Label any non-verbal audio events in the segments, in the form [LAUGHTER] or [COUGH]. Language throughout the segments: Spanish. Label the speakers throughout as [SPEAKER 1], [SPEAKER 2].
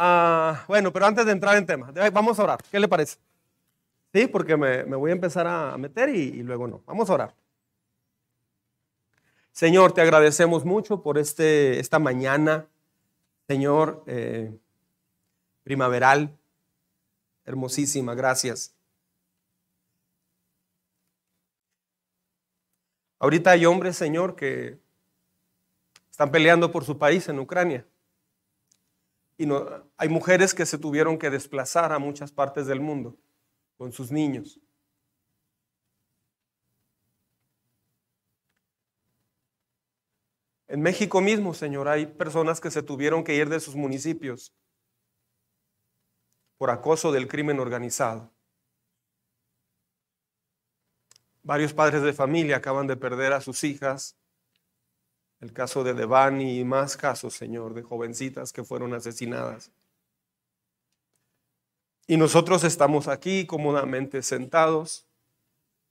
[SPEAKER 1] Ah, bueno, pero antes de entrar en tema, vamos a orar. ¿Qué le parece? Sí, porque me, voy a empezar a meter y, luego no. Vamos a orar. Señor, te agradecemos mucho por este, esta mañana, Señor, eh, primaveral, hermosísima, gracias. Ahorita hay hombres, Señor, que están peleando por su país en Ucrania. Y no, hay mujeres que se tuvieron que desplazar a muchas partes del mundo con sus niños. En México mismo, Señor, hay personas que se tuvieron que ir de sus municipios por acoso del crimen organizado. Varios padres de familia acaban de perder a sus hijas. El caso de Devani y más casos, Señor, de jovencitas que fueron asesinadas. Y nosotros estamos aquí cómodamente sentados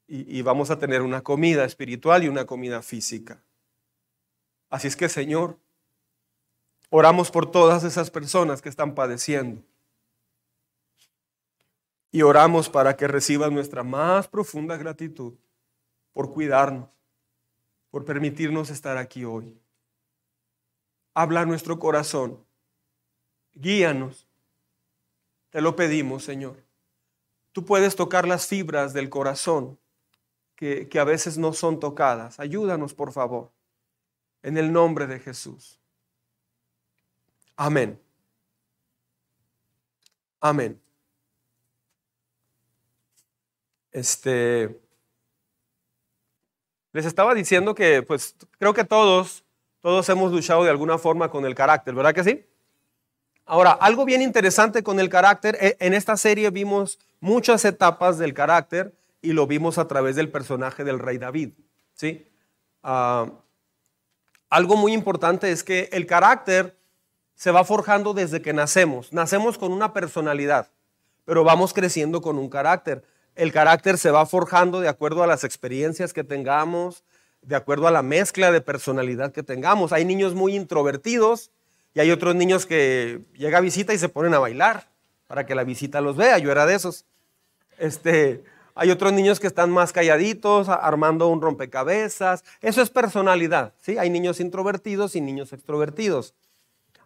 [SPEAKER 1] y, y, vamos a tener una comida espiritual y una comida física. Así es que, Señor, oramos por todas esas personas que están padeciendo. Y oramos para que reciban nuestra más profunda gratitud por cuidarnos, por permitirnos estar aquí hoy. Habla nuestro corazón, guíanos. Te lo pedimos, Señor. Tú puedes tocar las fibras del corazón que a veces no son tocadas. Ayúdanos, por favor, en el nombre de Jesús. Amén. Amén. Este les estaba diciendo que, pues, creo que todos, todos hemos luchado de alguna forma con el carácter, ¿verdad que sí? Ahora, algo bien interesante con el carácter, e, en esta serie vimos muchas etapas del carácter y lo vimos a través del personaje del rey David, ¿sí? Ah, algo muy importante es que el carácter se va forjando desde que nacemos. Nacemos con una personalidad, pero vamos creciendo con un carácter el carácter se va forjando de acuerdo a las experiencias que tengamos, de acuerdo a la mezcla de personalidad que tengamos. Hay niños muy introvertidos y hay otros niños que llega a visita y se ponen a bailar para que la visita los vea. Yo era de esos. Este, hay otros niños que están más calladitos, armando un rompecabezas. Eso es personalidad. ¿sí? Hay niños introvertidos y niños extrovertidos.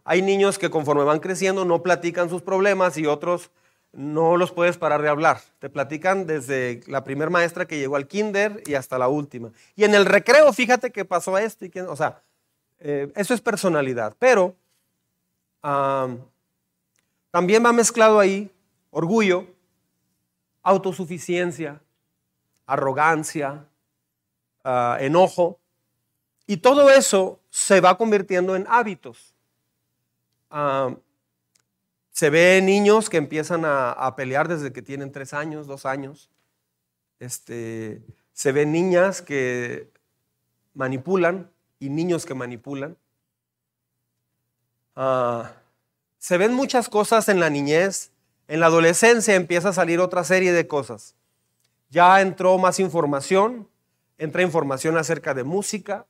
[SPEAKER 1] Hay niños que conforme van creciendo no platican sus problemas y otros no los puedes parar de hablar. Te platican desde la primera maestra que llegó al kinder y hasta la última. Y en el recreo, fíjate que pasó esto. Y o sea, eh, eso es personalidad. Pero también va mezclado ahí orgullo, autosuficiencia, arrogancia, ah, enojo. Y todo eso se va convirtiendo en hábitos. Se ve niños que empiezan a, pelear desde que tienen tres años, dos años. Este, se ven niñas que manipulan y niños que manipulan. Ah, se ven muchas cosas en la niñez. En la adolescencia empieza a salir otra serie de cosas. Ya entró más información, entra información acerca de música.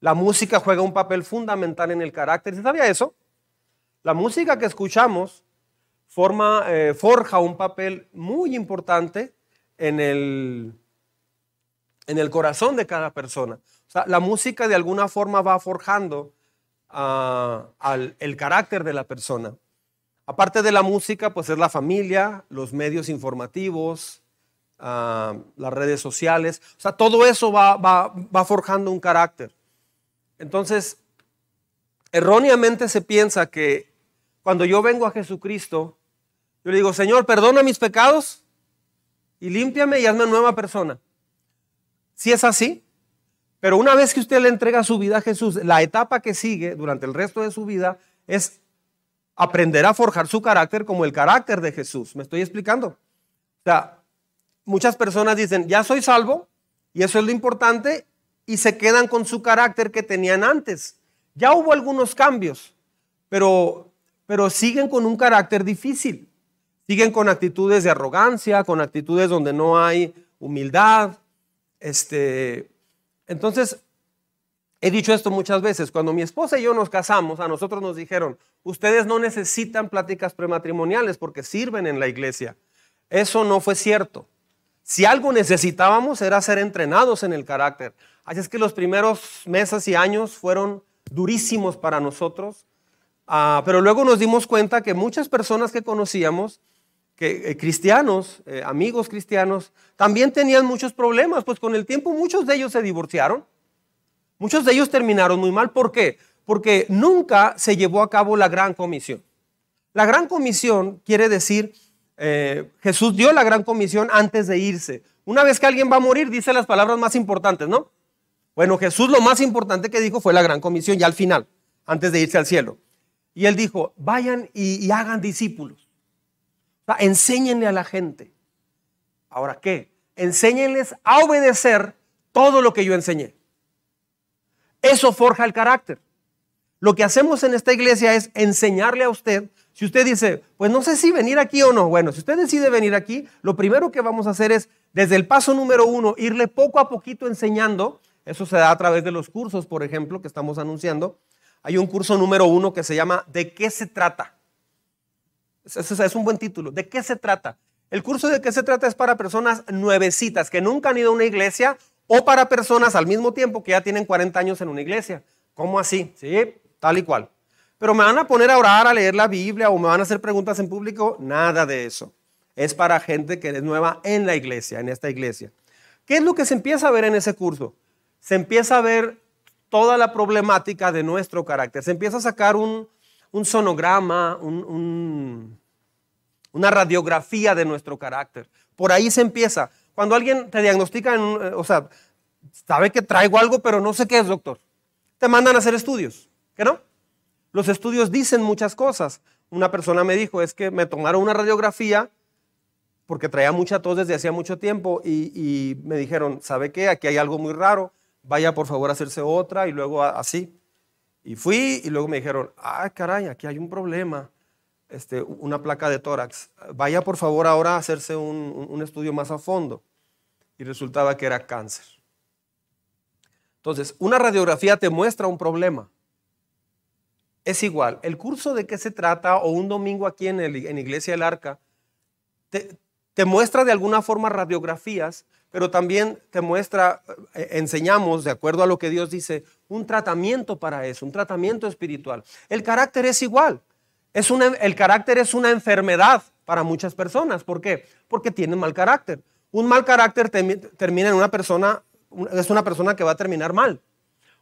[SPEAKER 1] La música juega un papel fundamental en el carácter. ¿Se sabía eso? La música que escuchamos forma, eh, forja un papel muy importante en el, en el corazón de cada persona. La música de alguna forma va forjando ah, el carácter de la persona. Aparte de la música, pues es la familia, los medios informativos, ah, las redes sociales. O sea, todo eso va, va forjando un carácter. Entonces, erróneamente se piensa que cuando yo vengo a Jesucristo, yo le digo, Señor, perdona mis pecados y límpiame y hazme nueva persona. Si es así, pero una vez que usted le entrega su vida a Jesús, la etapa que sigue durante el resto de su vida es aprender a forjar su carácter como el carácter de Jesús. ¿Me estoy explicando? O sea, muchas personas dicen, ya soy salvo, y eso es lo importante, y se quedan con su carácter que tenían antes. Ya hubo algunos cambios, pero pero siguen con un carácter difícil. Siguen con actitudes de arrogancia, con actitudes donde no hay humildad. Este, entonces, He dicho esto muchas veces. Cuando mi esposa y yo nos casamos, a nosotros nos dijeron, ustedes no necesitan pláticas prematrimoniales porque sirven en la iglesia. Eso no fue cierto. Si algo necesitábamos era ser entrenados en el carácter. Así es que los primeros meses y años fueron durísimos para nosotros. Ah, pero luego nos dimos cuenta que muchas personas que conocíamos, que eh, cristianos, eh, amigos cristianos, también tenían muchos problemas, pues con el tiempo muchos de ellos se divorciaron Muchos de ellos terminaron muy mal. ¿Por qué? Porque nunca se llevó a cabo la gran comisión. La gran comisión quiere decir, eh, Jesús dio la gran comisión antes de irse. Una vez que alguien va a morir, dice las palabras más importantes, ¿no? Bueno, Jesús lo más importante que dijo fue la gran comisión, ya al final, antes de irse al cielo. Y él dijo, vayan y, hagan discípulos. O enséñenle a la gente. Ahora, ¿qué? Enséñenles a obedecer todo lo que yo enseñé. Eso forja el carácter. Lo que hacemos en esta iglesia es enseñarle a usted, si usted dice, pues no sé si venir aquí o no, bueno, si usted decide venir aquí, lo primero que vamos a hacer es, desde el paso número uno, irle poco a poquito enseñando, eso se da a través de los cursos, por ejemplo, que estamos anunciando. Hay un curso número uno que se llama ¿De qué se trata? Ese es un buen título. ¿De qué se trata? El curso de qué se trata es para personas nuevecitas que nunca han ido a una iglesia o para personas al mismo tiempo que ya tienen 40 años en una iglesia. ¿Cómo así? Sí, tal y cual. Pero me van a poner a orar, a leer la Biblia o me van a hacer preguntas en público. Nada de eso. Es para gente que es nueva en la iglesia, en esta iglesia. ¿Qué es lo que se empieza a ver en ese curso? Se empieza a ver toda la problemática de nuestro carácter. Se empieza a sacar un, sonograma, una radiografía de nuestro carácter. Por ahí se empieza. Cuando alguien te diagnostica, eh, o sea, sabe que traigo algo, pero no sé qué es, doctor. Te mandan a hacer estudios, ¿qué no? Los estudios dicen muchas cosas. Una persona me dijo, es que me tomaron una radiografía porque traía mucha tos desde hacía mucho tiempo y, me dijeron, ¿sabe qué? Aquí hay algo muy raro, vaya por favor a hacerse otra y luego así. Y fui y luego me dijeron, ah, caray, aquí hay un problema. Este, una placa de tórax. Vaya por favor ahora a hacerse un, estudio más a fondo. Y resultaba que era cáncer. Entonces, una radiografía te muestra un problema. Es igual, el curso de qué se trata o un domingo aquí en, el, en Iglesia del Arca te, te, muestra de alguna forma radiografías, pero también te muestra, eh, enseñamos, de acuerdo a lo que Dios dice, un tratamiento para eso, un tratamiento espiritual. El carácter es igual el carácter es una enfermedad para muchas personas. ¿Por qué? Porque tienen mal carácter. Un mal carácter termina en una persona, es una persona que va a terminar mal.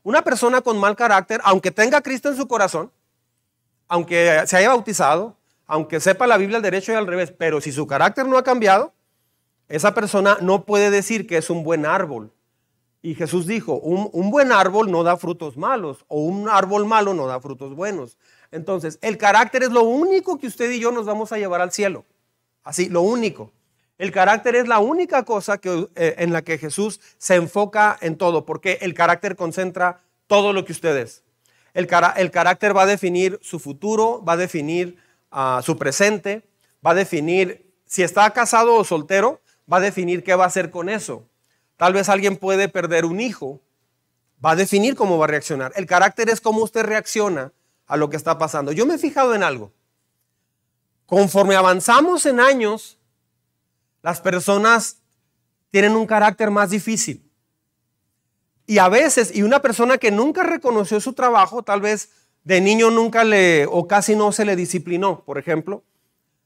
[SPEAKER 1] Una persona con mal carácter, aunque tenga Cristo en su corazón, aunque se haya bautizado, aunque sepa la Biblia al derecho y al revés, pero si su carácter no ha cambiado, esa persona no puede decir que es un buen árbol. Y Jesús dijo, un buen árbol no da frutos malos, o un árbol malo no da frutos buenos. Entonces, el carácter es lo único que usted y yo nos vamos a llevar al cielo. Así, lo único. El carácter es la única cosa que, eh, en la que Jesús se enfoca en todo, porque el carácter concentra todo lo que usted es. El, el carácter va a definir su futuro, va a definir ah, su presente, va a definir si está casado o soltero, va a definir qué va a hacer con eso. Tal vez alguien puede perder un hijo, va a definir cómo va a reaccionar. El carácter es cómo usted reacciona a lo que está pasando. Yo me he fijado en algo. Conforme avanzamos en años, las personas tienen un carácter más difícil. Y a veces, y una persona que nunca reconoció su trabajo, tal vez de niño nunca le, o casi no se le disciplinó, por ejemplo.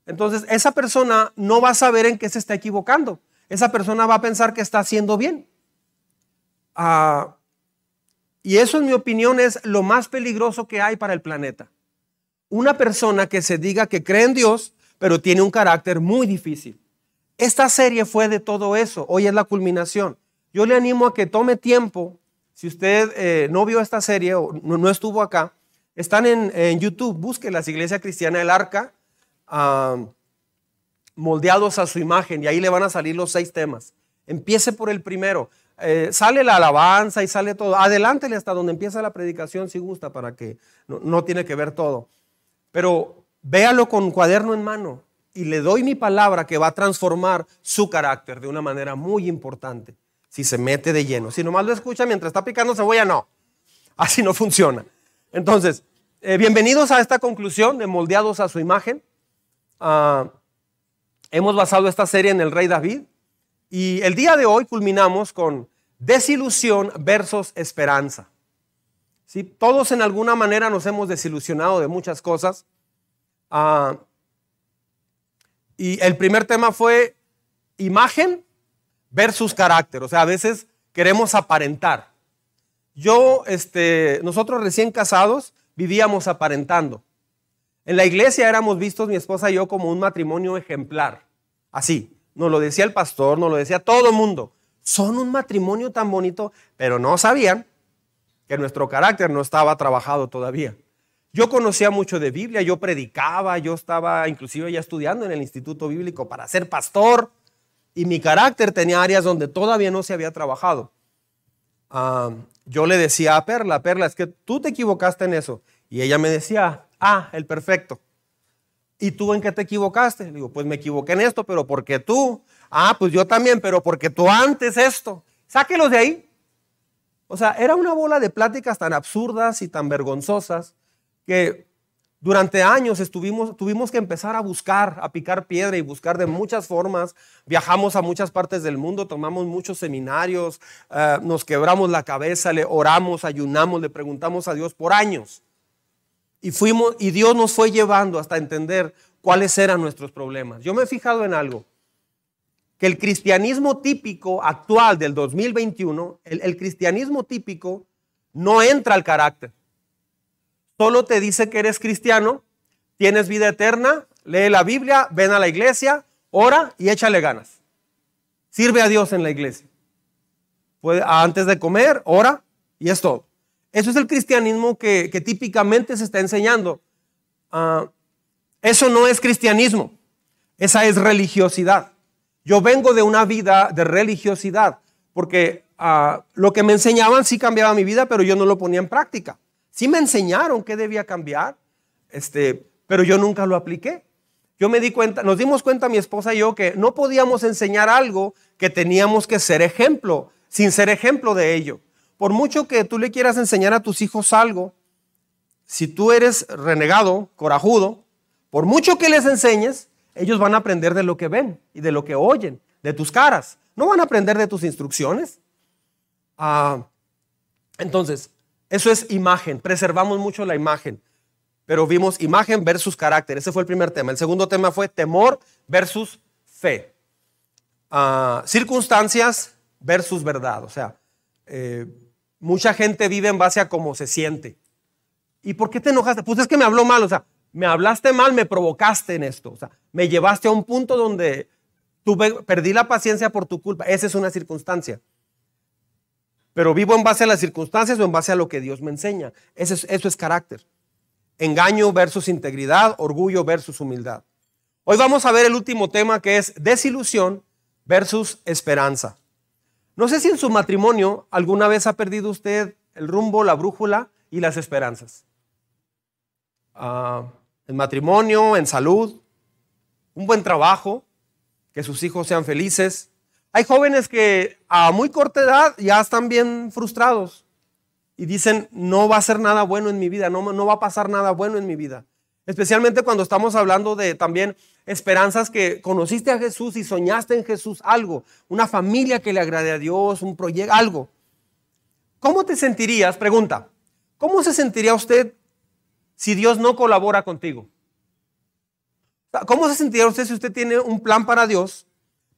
[SPEAKER 1] Entonces, esa persona no va a saber en qué se está equivocando. Esa persona va a pensar que está haciendo bien. Ah, y eso, en mi opinión, es lo más peligroso que hay para el planeta. Una persona que se diga que cree en Dios, pero tiene un carácter muy difícil. Esta serie fue de todo eso. Hoy es la culminación. Yo le animo a que tome tiempo. Si usted eh, no vio esta serie o no, estuvo acá, están en, YouTube. Busque las iglesias cristianas del Arca, moldeados a su imagen, y ahí le van a salir los seis temas. Empiece por el primero. Eh, sale la alabanza y sale todo. Adelántele hasta donde empieza la predicación si gusta, para que no, tiene que ver todo. Pero véalo con cuaderno en mano y le doy mi palabra que va a transformar su carácter de una manera muy importante. Si se mete de lleno. Si nomás lo escucha mientras está picando cebolla, no. Así no funciona. Entonces, eh, bienvenidos a esta conclusión de moldeados a su imagen. Ah, hemos basado esta serie en el rey David y el día de hoy culminamos con desilusión versus esperanza. ¿Sí? Todos en alguna manera nos hemos desilusionado de muchas cosas. Ah, y el primer tema fue imagen versus carácter. O sea, a veces queremos aparentar. Yo, este, nosotros recién casados vivíamos aparentando. En la iglesia éramos vistos, mi esposa y yo, como un matrimonio ejemplar. Así, nos lo decía el pastor, nos lo decía todo el mundo. Son un matrimonio tan bonito, pero no sabían que nuestro carácter no estaba trabajado todavía. Yo conocía mucho de Biblia, yo predicaba, yo estaba inclusive ya estudiando en el Instituto Bíblico para ser pastor y mi carácter tenía áreas donde todavía no se había trabajado. Ah, yo le decía a Perla, Perla, es que tú te equivocaste en eso. Y ella me decía, ah, el perfecto. ¿Y tú en qué te equivocaste? Le digo, pues me equivoqué en esto, pero porque tú. Ah, pues yo también, pero porque tú antes esto. Sáquelos de ahí. O sea, era una bola de pláticas tan absurdas y tan vergonzosas que durante años estuvimos, tuvimos que empezar a buscar, a picar piedra y buscar de muchas formas. Viajamos a muchas partes del mundo, tomamos muchos seminarios, eh, nos quebramos la cabeza, le oramos, ayunamos, le preguntamos a Dios por años. Y, fuimos, y Dios nos fue llevando hasta entender cuáles eran nuestros problemas. Yo me he fijado en algo, que el cristianismo típico actual del 2021, el cristianismo típico no entra al carácter solo te dice que eres cristiano, tienes vida eterna, lee la Biblia, ven a la iglesia, ora y échale ganas. Sirve a Dios en la iglesia. antes de comer, ora y es todo. Eso es el cristianismo que, típicamente se está enseñando. Ah, eso no es cristianismo, esa es religiosidad. Yo vengo de una vida de religiosidad, porque ah, lo que me enseñaban sí cambiaba mi vida, pero yo no lo ponía en práctica. Sí me enseñaron qué debía cambiar, este, pero yo nunca lo apliqué. Yo me di cuenta, nos dimos cuenta mi esposa y yo que no podíamos enseñar algo que teníamos que ser ejemplo, sin ser ejemplo de ello. Por mucho que tú le quieras enseñar a tus hijos algo, si tú eres renegado, corajudo, por mucho que les enseñes, ellos van a aprender de lo que ven y de lo que oyen, de tus caras. No van a aprender de tus instrucciones. Ah, entonces, eso es imagen, preservamos mucho la imagen, pero vimos imagen versus carácter. Ese fue el primer tema. El segundo tema fue temor versus fe. Ah, circunstancias versus verdad. O sea, eh, mucha gente vive en base a cómo se siente. ¿Y por qué te enojaste? Pues es que me habló mal, o sea, me hablaste mal, me provocaste en esto, o sea, me llevaste a un punto donde tuve, perdí la paciencia por tu culpa. Esa es una circunstancia. Pero vivo en base a las circunstancias o en base a lo que Dios me enseña. Es, eso es carácter. Engaño versus integridad, orgullo versus humildad. Hoy vamos a ver el último tema que es desilusión versus esperanza. No sé si en su matrimonio alguna vez ha perdido usted el rumbo, la brújula y las esperanzas. Ah, en matrimonio, en salud, un buen trabajo, que sus hijos sean felices, hay jóvenes que a muy corta edad ya están bien frustrados y dicen, no va a ser nada bueno en mi vida, no va a pasar nada bueno en mi vida. Especialmente cuando estamos hablando de también esperanzas que conociste a Jesús y soñaste en Jesús algo, una familia que le agrade a Dios, un proyecto, algo. ¿Cómo te sentirías? Pregunta, ¿cómo se sentiría usted si Dios no colabora contigo? ¿Cómo se sentiría usted si usted tiene un plan para Dios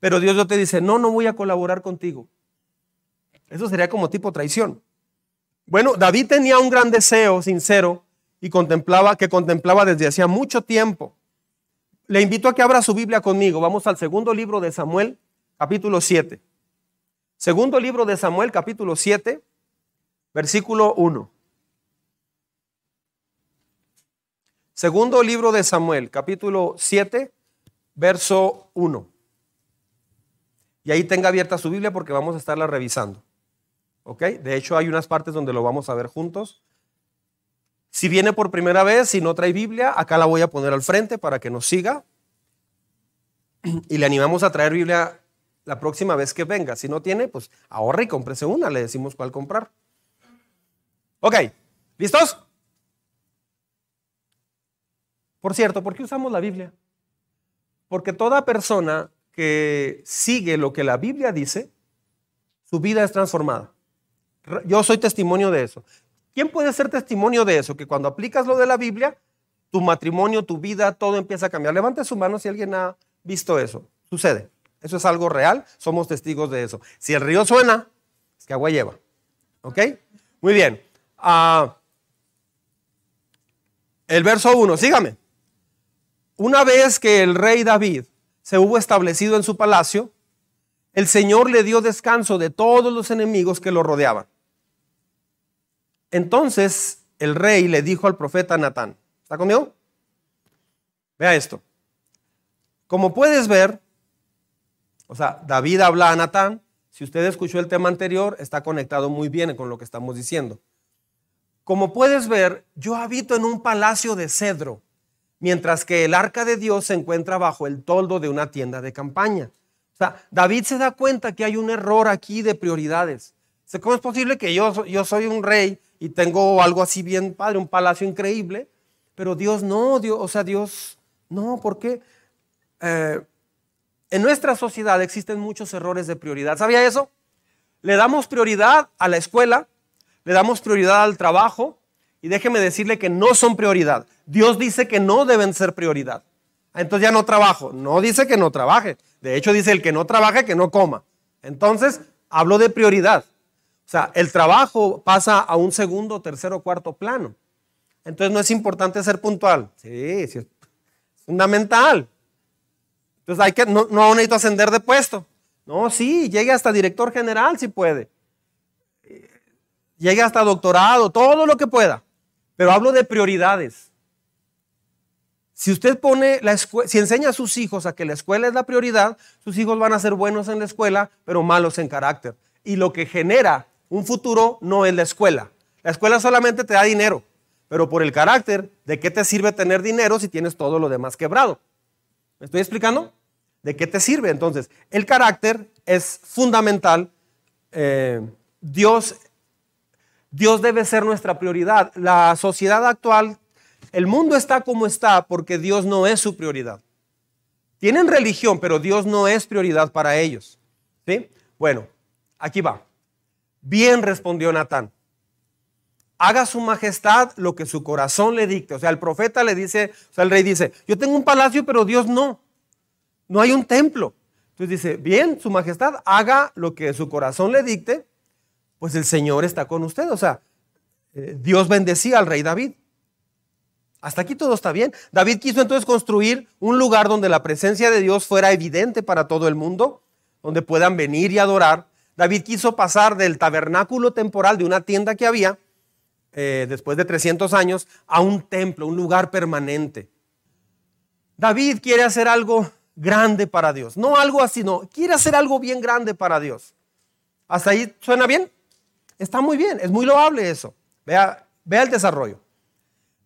[SPEAKER 1] pero Dios no te dice, no, no voy a colaborar contigo. Eso sería como tipo traición. Bueno, David tenía un gran deseo sincero y contemplaba que contemplaba desde hacía mucho tiempo. Le invito a que abra su Biblia conmigo. Vamos al segundo libro de Samuel, capítulo 7. Segundo libro de Samuel, capítulo 7, versículo 1. Segundo libro de Samuel, capítulo 7, verso 1 y ahí tenga abierta su Biblia porque vamos a estarla revisando. ¿Ok? De hecho, hay unas partes donde lo vamos a ver juntos. Si viene por primera vez, si no trae Biblia, acá la voy a poner al frente para que nos siga. Y le animamos a traer Biblia la próxima vez que venga. Si no tiene, pues ahorre y cómprese una. Le decimos cuál comprar. Ok, ¿listos? Por cierto, ¿por qué usamos la Biblia? Porque toda persona que sigue lo que la Biblia dice, su vida es transformada. Yo soy testimonio de eso. ¿Quién puede ser testimonio de eso? Que cuando aplicas lo de la Biblia, tu matrimonio, tu vida, todo empieza a cambiar. Levante su mano si alguien ha visto eso. Sucede. Eso es algo real. Somos testigos de eso. Si el río suena, es que agua lleva. ¿Ok? Muy bien. Ah, el verso 1, sígame. Una vez que el rey David se hubo establecido en su palacio, el Señor le dio descanso de todos los enemigos que lo rodeaban. Entonces el rey le dijo al profeta Natán, ¿está conmigo? Vea esto. Como puedes ver, o sea, David habla a Natán, si usted escuchó el tema anterior, está conectado muy bien con lo que estamos diciendo. Como puedes ver, yo habito en un palacio de cedro, mientras que el arca de Dios se encuentra bajo el toldo de una tienda de campaña. O sea, David se da cuenta que hay un error aquí de prioridades. ¿Cómo es posible que yo, yo soy un rey y tengo algo así bien padre, un palacio increíble, pero Dios no, Dios, o sea, Dios no, ¿por qué? Eh, en nuestra sociedad existen muchos errores de prioridad. ¿Sabía eso? Le damos prioridad a la escuela, le damos prioridad al trabajo y déjeme decirle que no son prioridad. Dios dice que no deben ser prioridad. Ah, entonces ya no trabajo. No dice que no trabaje. De hecho dice el que no trabaje, que no coma. Entonces hablo de prioridad. O sea, el trabajo pasa a un segundo, tercero, cuarto plano. Entonces no es importante ser puntual. Sí, sí es fundamental. Entonces hay que, no, no necesito ascender de puesto. No, sí, llegue hasta director general si puede llegue hasta doctorado, todo lo que pueda. Pero hablo de prioridades. Si usted pone la escuela, si enseña a sus hijos a que la escuela es la prioridad, sus hijos van a ser buenos en la escuela, pero malos en carácter. Y lo que genera un futuro no es la escuela. La escuela solamente te da dinero, pero por el carácter, ¿de qué te sirve tener dinero si tienes todo lo demás quebrado? ¿Me estoy explicando? ¿De qué te sirve? Entonces, el carácter es fundamental. Eh, Dios Dios debe ser nuestra prioridad. La sociedad actual, el mundo está como está porque Dios no es su prioridad. Tienen religión, pero Dios no es prioridad para ellos. ¿Sí? Bueno, aquí va. Bien respondió Natán. Haga su majestad lo que su corazón le dicte. O sea, el profeta le dice, o sea, el rey dice, yo tengo un palacio, pero Dios no. No hay un templo. Entonces dice, bien, su majestad, haga lo que su corazón le dicte pues el Señor está con usted. O sea, eh, Dios bendecía al rey David. Hasta aquí todo está bien. David quiso entonces construir un lugar donde la presencia de Dios fuera evidente para todo el mundo, donde puedan venir y adorar. David quiso pasar del tabernáculo temporal de una tienda que había, eh, después de 300 años, a un templo, un lugar permanente. David quiere hacer algo grande para Dios. No algo así, no. Quiere hacer algo bien grande para Dios. ¿Hasta ahí suena bien? Está muy bien, es muy loable eso. Vea, vea el desarrollo.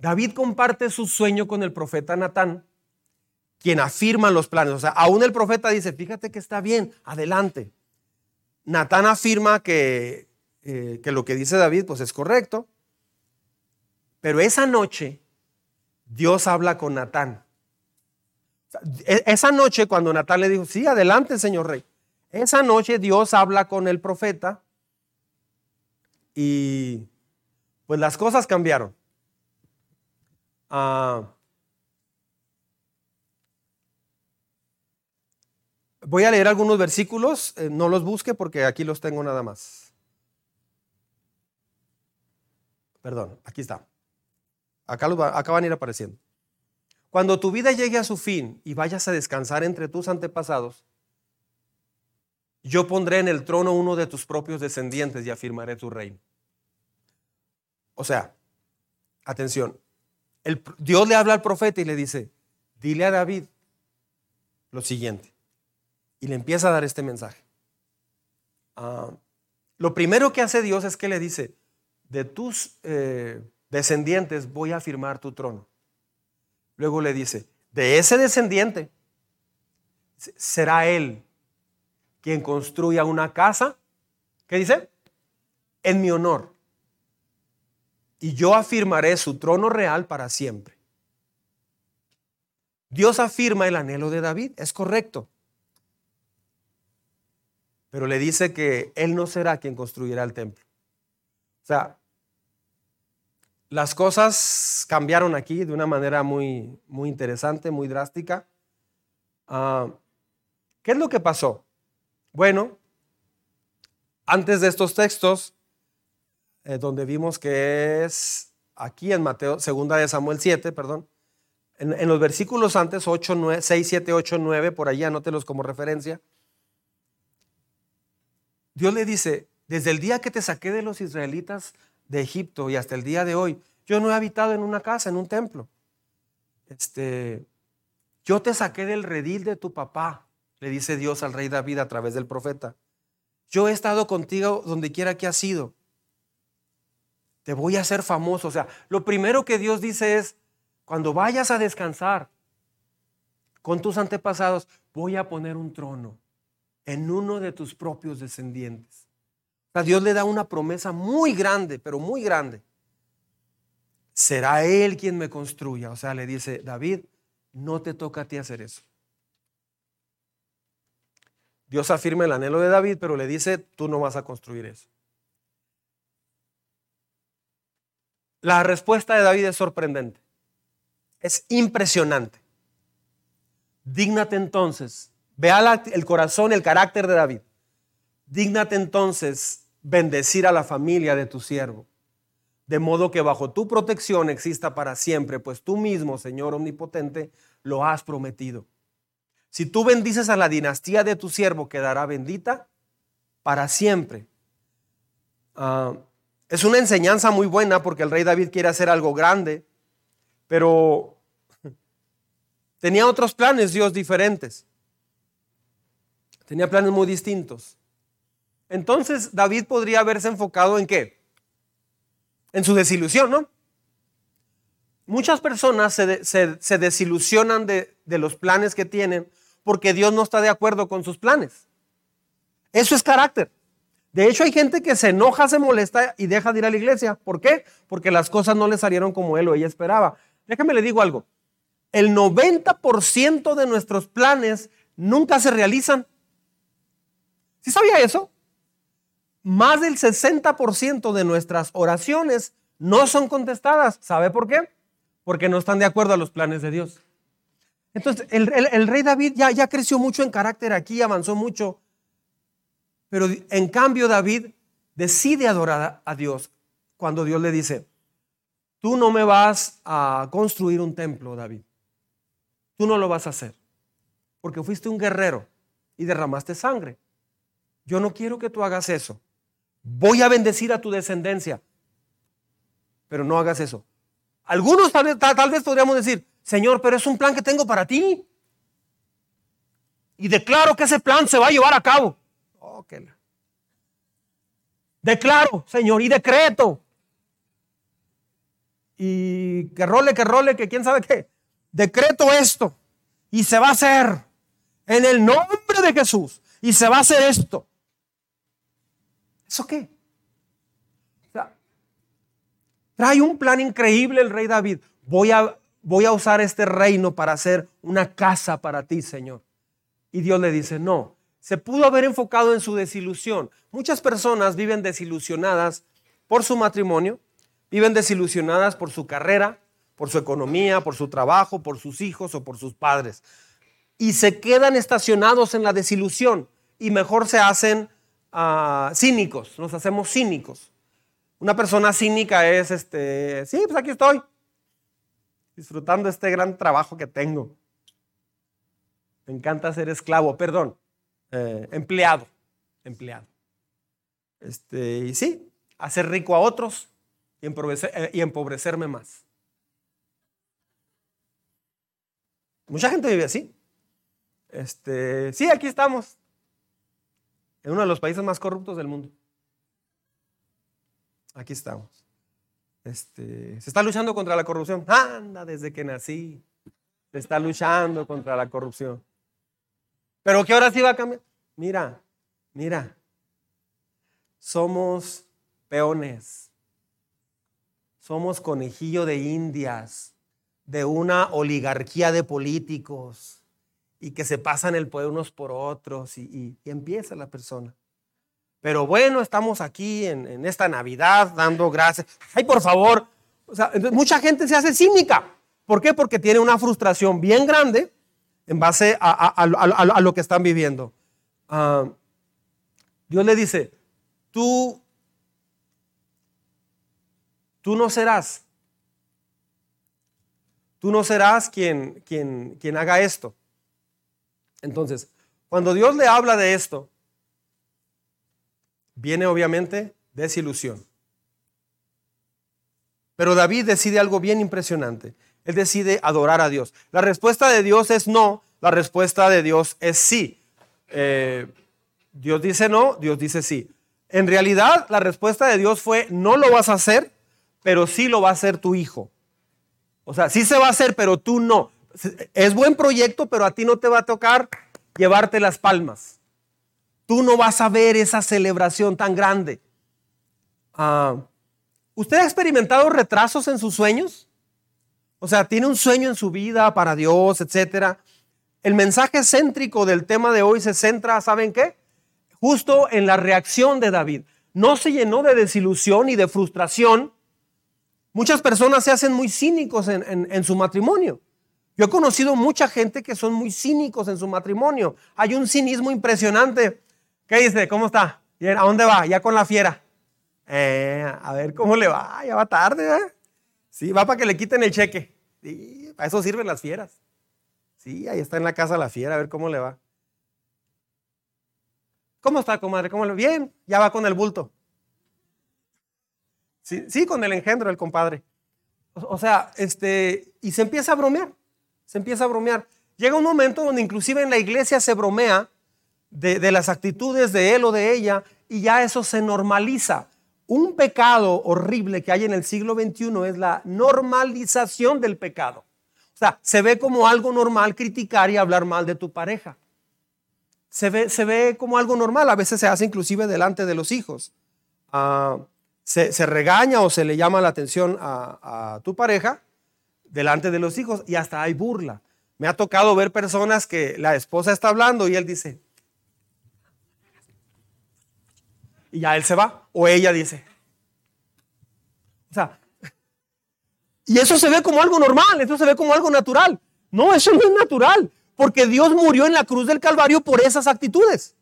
[SPEAKER 1] David comparte su sueño con el profeta Natán, quien afirma los planes. O sea, aún el profeta dice, fíjate que está bien, adelante. Natán afirma que, eh, que lo que dice David pues es correcto. Pero esa noche Dios habla con Natán. E, esa noche cuando Natán le dijo, sí, adelante, señor rey. Esa noche Dios habla con el profeta y pues las cosas cambiaron. Ah, voy a leer algunos versículos, eh, no los busque porque aquí los tengo nada más. Perdón, aquí está. Acá, acá van a ir apareciendo. Cuando tu vida llegue a su fin y vayas a descansar entre tus antepasados, yo pondré en el trono uno de tus propios descendientes y afirmaré tu reino. O sea, atención, Dios le habla al profeta y le dice, dile a David lo siguiente. Y le empieza a dar este mensaje. Ah, lo primero que hace Dios es que le dice, de tus eh, descendientes voy a afirmar tu trono. Luego le dice, de ese descendiente será él quien construya una casa, ¿qué dice? En mi honor. y yo afirmaré su trono real para siempre. Dios afirma el anhelo de David, es correcto. Pero le dice que él no será quien construirá el templo. O sea, las cosas cambiaron aquí de una manera muy, muy interesante, muy drástica. Ah, ¿Qué es lo que pasó? Bueno, antes de estos textos, eh, donde vimos que es aquí en Mateo, segunda de Samuel 7, perdón, en, los versículos antes, 8, 9, 6, 7, 8, 9, por allá, anótelos como referencia. Dios le dice, desde el día que te saqué de los israelitas de Egipto y hasta el día de hoy, yo no he habitado en una casa, en un templo. Este, yo te saqué del redil de tu papá, le dice Dios al rey David a través del profeta. Yo he estado contigo donde quiera que has ido. Te voy a hacer famoso. O sea, lo primero que Dios dice es, cuando vayas a descansar con tus antepasados, voy a poner un trono en uno de tus propios descendientes. O sea, Dios le da una promesa muy grande, pero muy grande. Será Él quien me construya. O sea, le dice, David, no te toca a ti hacer eso. Dios afirma el anhelo de David, pero le dice, tú no vas a construir eso. La respuesta de David es sorprendente. Es impresionante. Dígnate entonces, vea el corazón, el carácter de David. Dígnate entonces bendecir a la familia de tu siervo, de modo que bajo tu protección exista para siempre, pues tú mismo, Señor omnipotente, lo has prometido. Si tú bendices a la dinastía de tu siervo, quedará bendita para siempre. Ah, es una enseñanza muy buena porque el rey David quiere hacer algo grande, pero [LAUGHS] tenía otros planes Dios diferentes. Tenía planes muy distintos. Entonces David podría haberse enfocado en qué? En su desilusión, ¿no? Muchas personas se, desilusionan de, de los planes que tienen porque Dios no está de acuerdo con sus planes. Eso es carácter. De hecho, hay gente que se enoja, se molesta y deja de ir a la iglesia. ¿Por qué? Porque las cosas no le salieron como él o ella esperaba. Déjame le digo algo. El 90% de nuestros planes nunca se realizan. ¿Sí sabía eso? Más del 60% de nuestras oraciones no son contestadas. ¿Sabe por qué? Porque no están de acuerdo a los planes de Dios. Entonces, el, rey David ya, ya creció mucho en carácter aquí, avanzó mucho. Pero en cambio David decide adorar a Dios cuando Dios le dice, tú no me vas a construir un templo, David. Tú no lo vas a hacer. Porque fuiste un guerrero y derramaste sangre. Yo no quiero que tú hagas eso. Voy a bendecir a tu descendencia. Pero no hagas eso. Algunos tal vez, tal vez podríamos decir, Señor, pero es un plan que tengo para ti. Y declaro que ese plan se va a llevar a cabo. Declaro, Señor, y decreto. Y que role, que role, que quién sabe qué. Decreto esto. Y se va a hacer. En el nombre de Jesús. Y se va a hacer esto. ¿Eso qué? trae un plan increíble el rey David. Voy a, voy a usar este reino para hacer una casa para ti, Señor. Y Dios le dice, no, se pudo haber enfocado en su desilusión. Muchas personas viven desilusionadas por su matrimonio, viven desilusionadas por su carrera, por su economía, por su trabajo, por sus hijos o por sus padres. Y se quedan estacionados en la desilusión y mejor se hacen cínicos, nos hacemos cínicos. Una persona cínica es, este, sí, pues aquí estoy, disfrutando este gran trabajo que tengo. Me encanta ser esclavo, perdón. Eh, empleado, empleado. Este, y sí, hacer rico a otros y, eh, y empobrecerme más. Mucha gente vive así. Este, sí, aquí estamos, en uno de los países más corruptos del mundo. Aquí estamos. Este, se está luchando contra la corrupción. Anda, desde que nací. Se está luchando contra la corrupción. Pero que ahora sí va a cambiar. Mira, mira. Somos peones. somos conejillo de indias de una oligarquía de políticos y que se pasan el poder unos por otros y, empieza la persona. Pero bueno, estamos aquí en, esta Navidad dando gracias. Ay, por favor. mucha gente se hace cínica. ¿Por qué? Porque tiene una frustración bien grande en base a, lo que están viviendo. Ah, Dios le dice, tú, tú no serás, tú no serás quien, quien, quien haga esto. Entonces, cuando Dios le habla de esto, viene obviamente desilusión. Pero David decide algo bien impresionante. Él decide adorar a Dios. La respuesta de Dios es no, la respuesta de Dios es sí. Eh, Dios dice no, Dios dice sí. En realidad, la respuesta de Dios fue, no lo vas a hacer, pero sí lo va a hacer tu hijo. O sea, sí se va a hacer, pero tú no. Es buen proyecto, pero a ti no te va a tocar llevarte las palmas. Tú no vas a ver esa celebración tan grande. Ah, ¿Usted ha experimentado retrasos en sus sueños? O sea, tiene un sueño en su vida para Dios, etcétera. El mensaje céntrico del tema de hoy se centra, ¿saben qué? justo en la reacción de David. No se llenó de desilusión y de frustración. Muchas personas se hacen muy cínicos en, su matrimonio. Yo he conocido mucha gente que son muy cínicos en su matrimonio. Hay un cinismo impresionante. ¿Qué dice? ¿Cómo está? ¿A dónde va? Ya con la fiera. Eh, a ver cómo le va. Ya va tarde. ¿eh? Sí, va para que le quiten el cheque. Sí, para eso sirven las fieras. Sí, ahí está en la casa la fiera, a ver cómo le va. ¿Cómo está, comadre? ¿Cómo le... Bien, ya va con el bulto. Sí, sí, con el engendro, el compadre. O, sea, este, y se empieza a bromear, se empieza a bromear. Llega un momento donde inclusive en la iglesia se bromea de, las actitudes de él o de ella y ya eso se normaliza. Un pecado horrible que hay en el siglo XXI es la normalización del pecado. O sea, se ve como algo normal criticar y hablar mal de tu pareja se ve, como algo normal, a veces se hace inclusive delante de los hijos. Ah, se, regaña o se le llama la atención a, tu pareja delante de los hijos y hasta hay burla. Me ha tocado ver personas que la esposa está hablando y él dice, y ya él se va, o ella dice. O sea, y eso se ve como algo normal, eso se ve como algo natural. No, eso no es natural. Porque Dios murió en la cruz del Calvario por esas actitudes.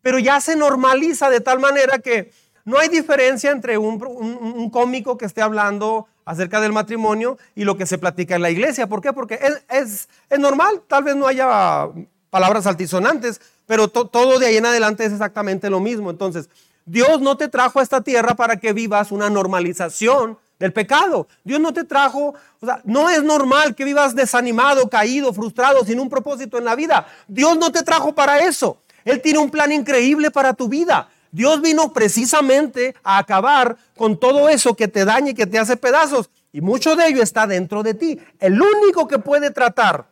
[SPEAKER 1] Pero ya se normaliza de tal manera que no hay diferencia entre un, cómico que esté hablando acerca del matrimonio y lo que se platica en la iglesia. ¿Por qué? Porque es, es, normal, tal vez no haya palabras altisonantes, pero todo de ahí en adelante es exactamente lo mismo. Entonces, Dios no te trajo a esta tierra para que vivas una normalización del pecado. Dios no te trajo, o sea, no es normal que vivas desanimado, caído, frustrado, sin un propósito en la vida. Dios no te trajo para eso. Él tiene un plan increíble para tu vida. Dios vino precisamente a acabar con todo eso que te daña y que te hace pedazos. Y mucho de ello está dentro de ti. El único que puede tratar,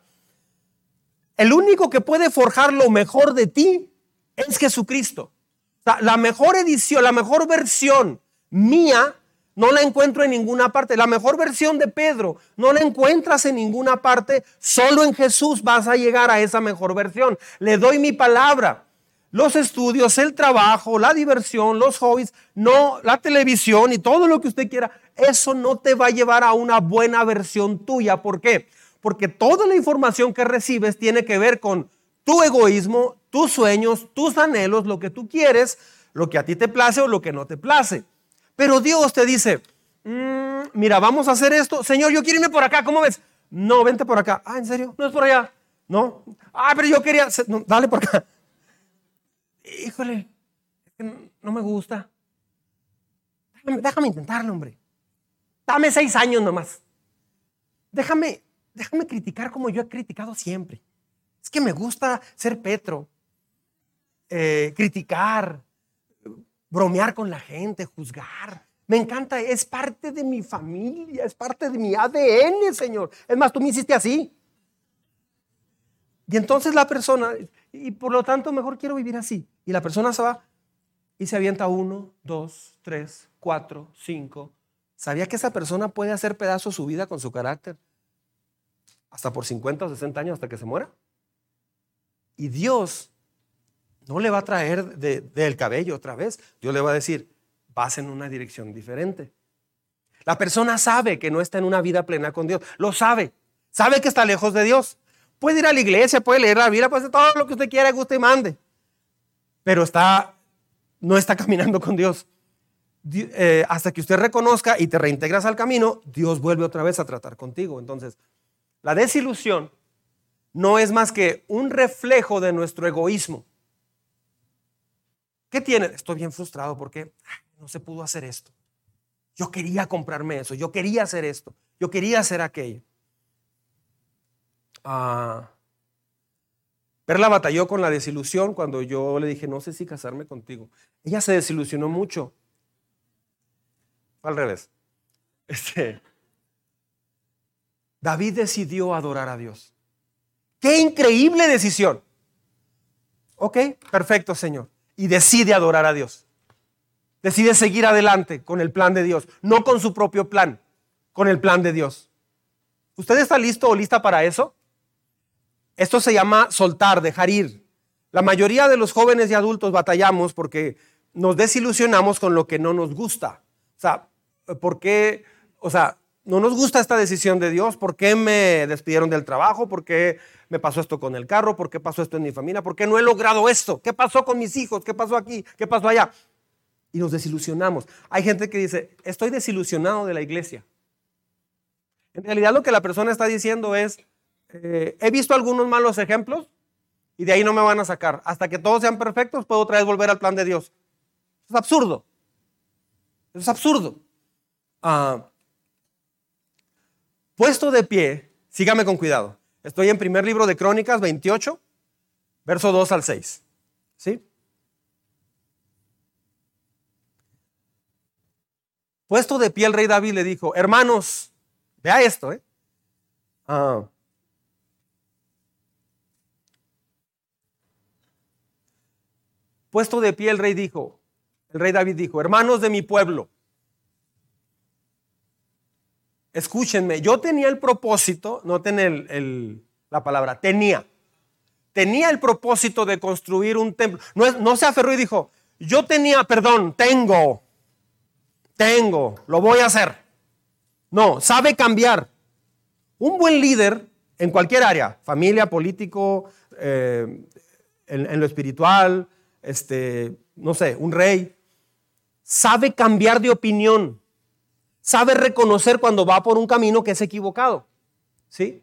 [SPEAKER 1] el único que puede forjar lo mejor de ti es Jesucristo. la mejor edición, la mejor versión mía no la encuentro en ninguna parte. La mejor versión de Pedro no la encuentras en ninguna parte. Solo en Jesús vas a llegar a esa mejor versión. Le doy mi palabra. Los estudios, el trabajo, la diversión, los hobbies, no la televisión y todo lo que usted quiera, eso no te va a llevar a una buena versión tuya. ¿Por qué? Porque toda la información que recibes tiene que ver con tu egoísmo, tus sueños, tus anhelos, lo que tú quieres, lo que a ti te place o lo que no te place. Pero Dios te dice, mm, mira, vamos a hacer esto. Señor, yo quiero irme por acá, ¿cómo ves? No, vente por acá. Ah, ¿en serio? No es por allá. No. Ah, pero yo quería... dale por acá. Híjole, no me gusta. Déjame, intentarlo, hombre. Dame seis años nomás. Déjame, déjame criticar como yo he criticado siempre. Es que me gusta ser Petro. Eh, criticar, bromear con la gente, juzgar. Me encanta, es parte de mi familia, es parte de mi ADN, Señor. Es más, tú me hiciste así. Y entonces la persona, y por lo tanto mejor quiero vivir así. Y la persona se va y se avienta uno, dos, tres, cuatro, cinco, ¿Sabía que esa persona puede hacer pedazo su vida con su carácter? Hasta por 50 o 60 años hasta que se muera. Y Dios no le va a traer del cabello otra vez. Dios le va a decir, vas en una dirección diferente. La persona sabe que no está en una vida plena con Dios. Lo sabe. Sabe que está lejos de Dios. Puede ir a la iglesia, puede leer la Biblia, puede hacer todo lo que usted quiera, guste y mande. Pero está, no está caminando con Dios. Eh, hasta que usted reconozca y te reintegras al camino, Dios vuelve otra vez a tratar contigo. Entonces, la desilusión no es más que un reflejo de nuestro egoísmo. ¿Qué tiene? Estoy bien frustrado porque no se pudo hacer esto. Yo quería comprarme eso, yo quería hacer esto, yo quería hacer aquello. Perla batalló con la desilusión cuando yo le dije, no sé si casarme contigo. Ella se desilusionó mucho al revés. [LAUGHS] Este, David decidió adorar a Dios. ¡Qué increíble decisión! Ok, perfecto, Señor. Y decide adorar a Dios. Decide seguir adelante con el plan de Dios, no con su propio plan, con el plan de Dios. ¿Usted está listo o lista para eso? Esto se llama soltar, dejar ir. La mayoría de los jóvenes y adultos batallamos porque nos desilusionamos con lo que no nos gusta. O sea, ¿por qué? O sea, no nos gusta esta decisión de Dios. ¿Por qué me despidieron del trabajo? ¿Por qué me pasó esto con el carro? ¿Por qué pasó esto en mi familia? ¿Por qué no he logrado esto? ¿Qué pasó con mis hijos? ¿Qué pasó aquí? ¿Qué pasó allá? Y nos desilusionamos. Hay gente que dice, estoy desilusionado de la iglesia. En realidad lo que la persona está diciendo es, eh, he visto algunos malos ejemplos y de ahí no me van a sacar. Hasta que todos sean perfectos, puedo otra vez volver al plan de Dios. Es absurdo. Es absurdo. Ah, puesto de pie, sígame con cuidado. Estoy en primer libro de Crónicas 28, verso 2 al 6. ¿Sí? Puesto de pie el rey David le dijo, hermanos, vea esto, ¿eh? Ah, puesto de pie el rey dijo, el rey David dijo, hermanos de mi pueblo, escúchenme, yo tenía el propósito, noten el, la palabra, tenía, tenía el propósito de construir un templo. No, no se aferró y dijo, yo tenía, perdón, tengo, tengo, lo voy a hacer. No, sabe cambiar. Un buen líder en cualquier área, familia, político, eh, en, lo espiritual, este, no sé, un rey, sabe cambiar de opinión sabe reconocer cuando va por un camino que es equivocado. ¿Sí?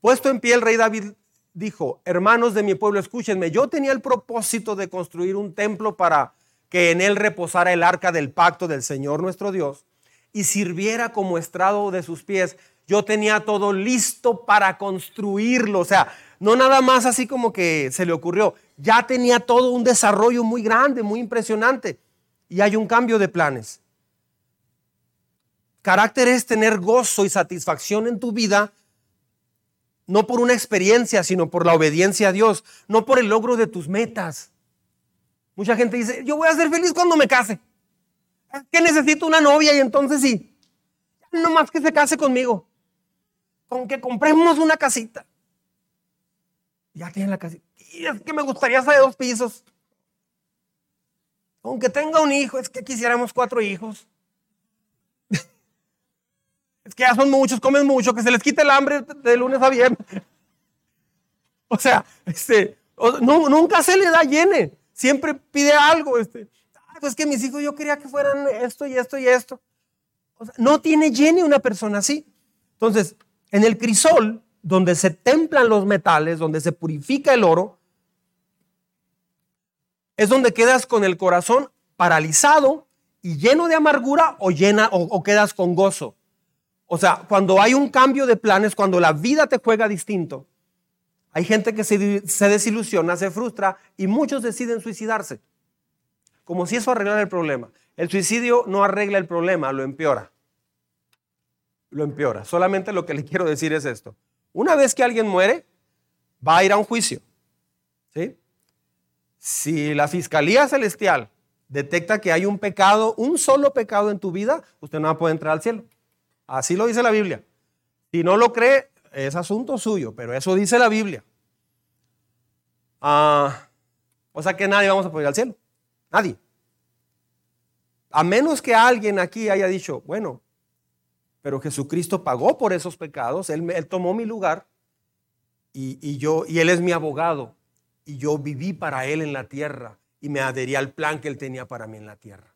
[SPEAKER 1] Puesto en pie el rey David dijo, hermanos de mi pueblo, escúchenme, yo tenía el propósito de construir un templo para que en él reposara el arca del pacto del Señor nuestro Dios y sirviera como estrado de sus pies. Yo tenía todo listo para construirlo, o sea, no nada más así como que se le ocurrió, ya tenía todo un desarrollo muy grande, muy impresionante y hay un cambio de planes. Carácter es tener gozo y satisfacción en tu vida, no por una experiencia, sino por la obediencia a Dios, no por el logro de tus metas. Mucha gente dice, yo voy a ser feliz cuando me case. Es que necesito una novia y entonces sí. No más que se case conmigo. Con que compremos una casita. Ya tiene la casita. Y es que me gustaría ser de dos pisos. Aunque tenga un hijo, es que quisiéramos cuatro hijos. [LAUGHS] Es que ya son muchos, comen mucho, que se les quite el hambre de lunes a viernes. [LAUGHS] O sea, este, nunca se le da llene. Siempre pide algo. Este, pues que mis hijos yo quería que fueran esto y esto y esto. no tiene llene una persona así. Entonces, en el crisol, donde se templan los metales, donde se purifica el oro, es donde quedas con el corazón paralizado y lleno de amargura o, quedas con gozo. O sea, cuando hay un cambio de planes, cuando la vida te juega distinto, hay gente que se, desilusiona, se frustra y muchos deciden suicidarse. Como si eso arreglara el problema. El suicidio no arregla el problema, lo empeora. Lo empeora. Solamente lo que le [LAUGHS] quiero decir es esto. Una vez que alguien muere, va a ir a un juicio. ¿sí? Si la Fiscalía Celestial detecta que hay un pecado, un solo pecado en tu vida, usted no va a poder entrar al cielo. Así lo dice la Biblia. Si no lo cree, es asunto suyo, pero eso dice la Biblia. Ah, o sea que nadie vamos a poder ir al cielo. Nadie. A menos que alguien aquí haya dicho, bueno, pero Jesucristo pagó por esos pecados, Él, tomó mi lugar y, yo, y Él es mi abogado y yo viví para Él en la tierra y me adherí al plan que Él tenía para mí en la tierra.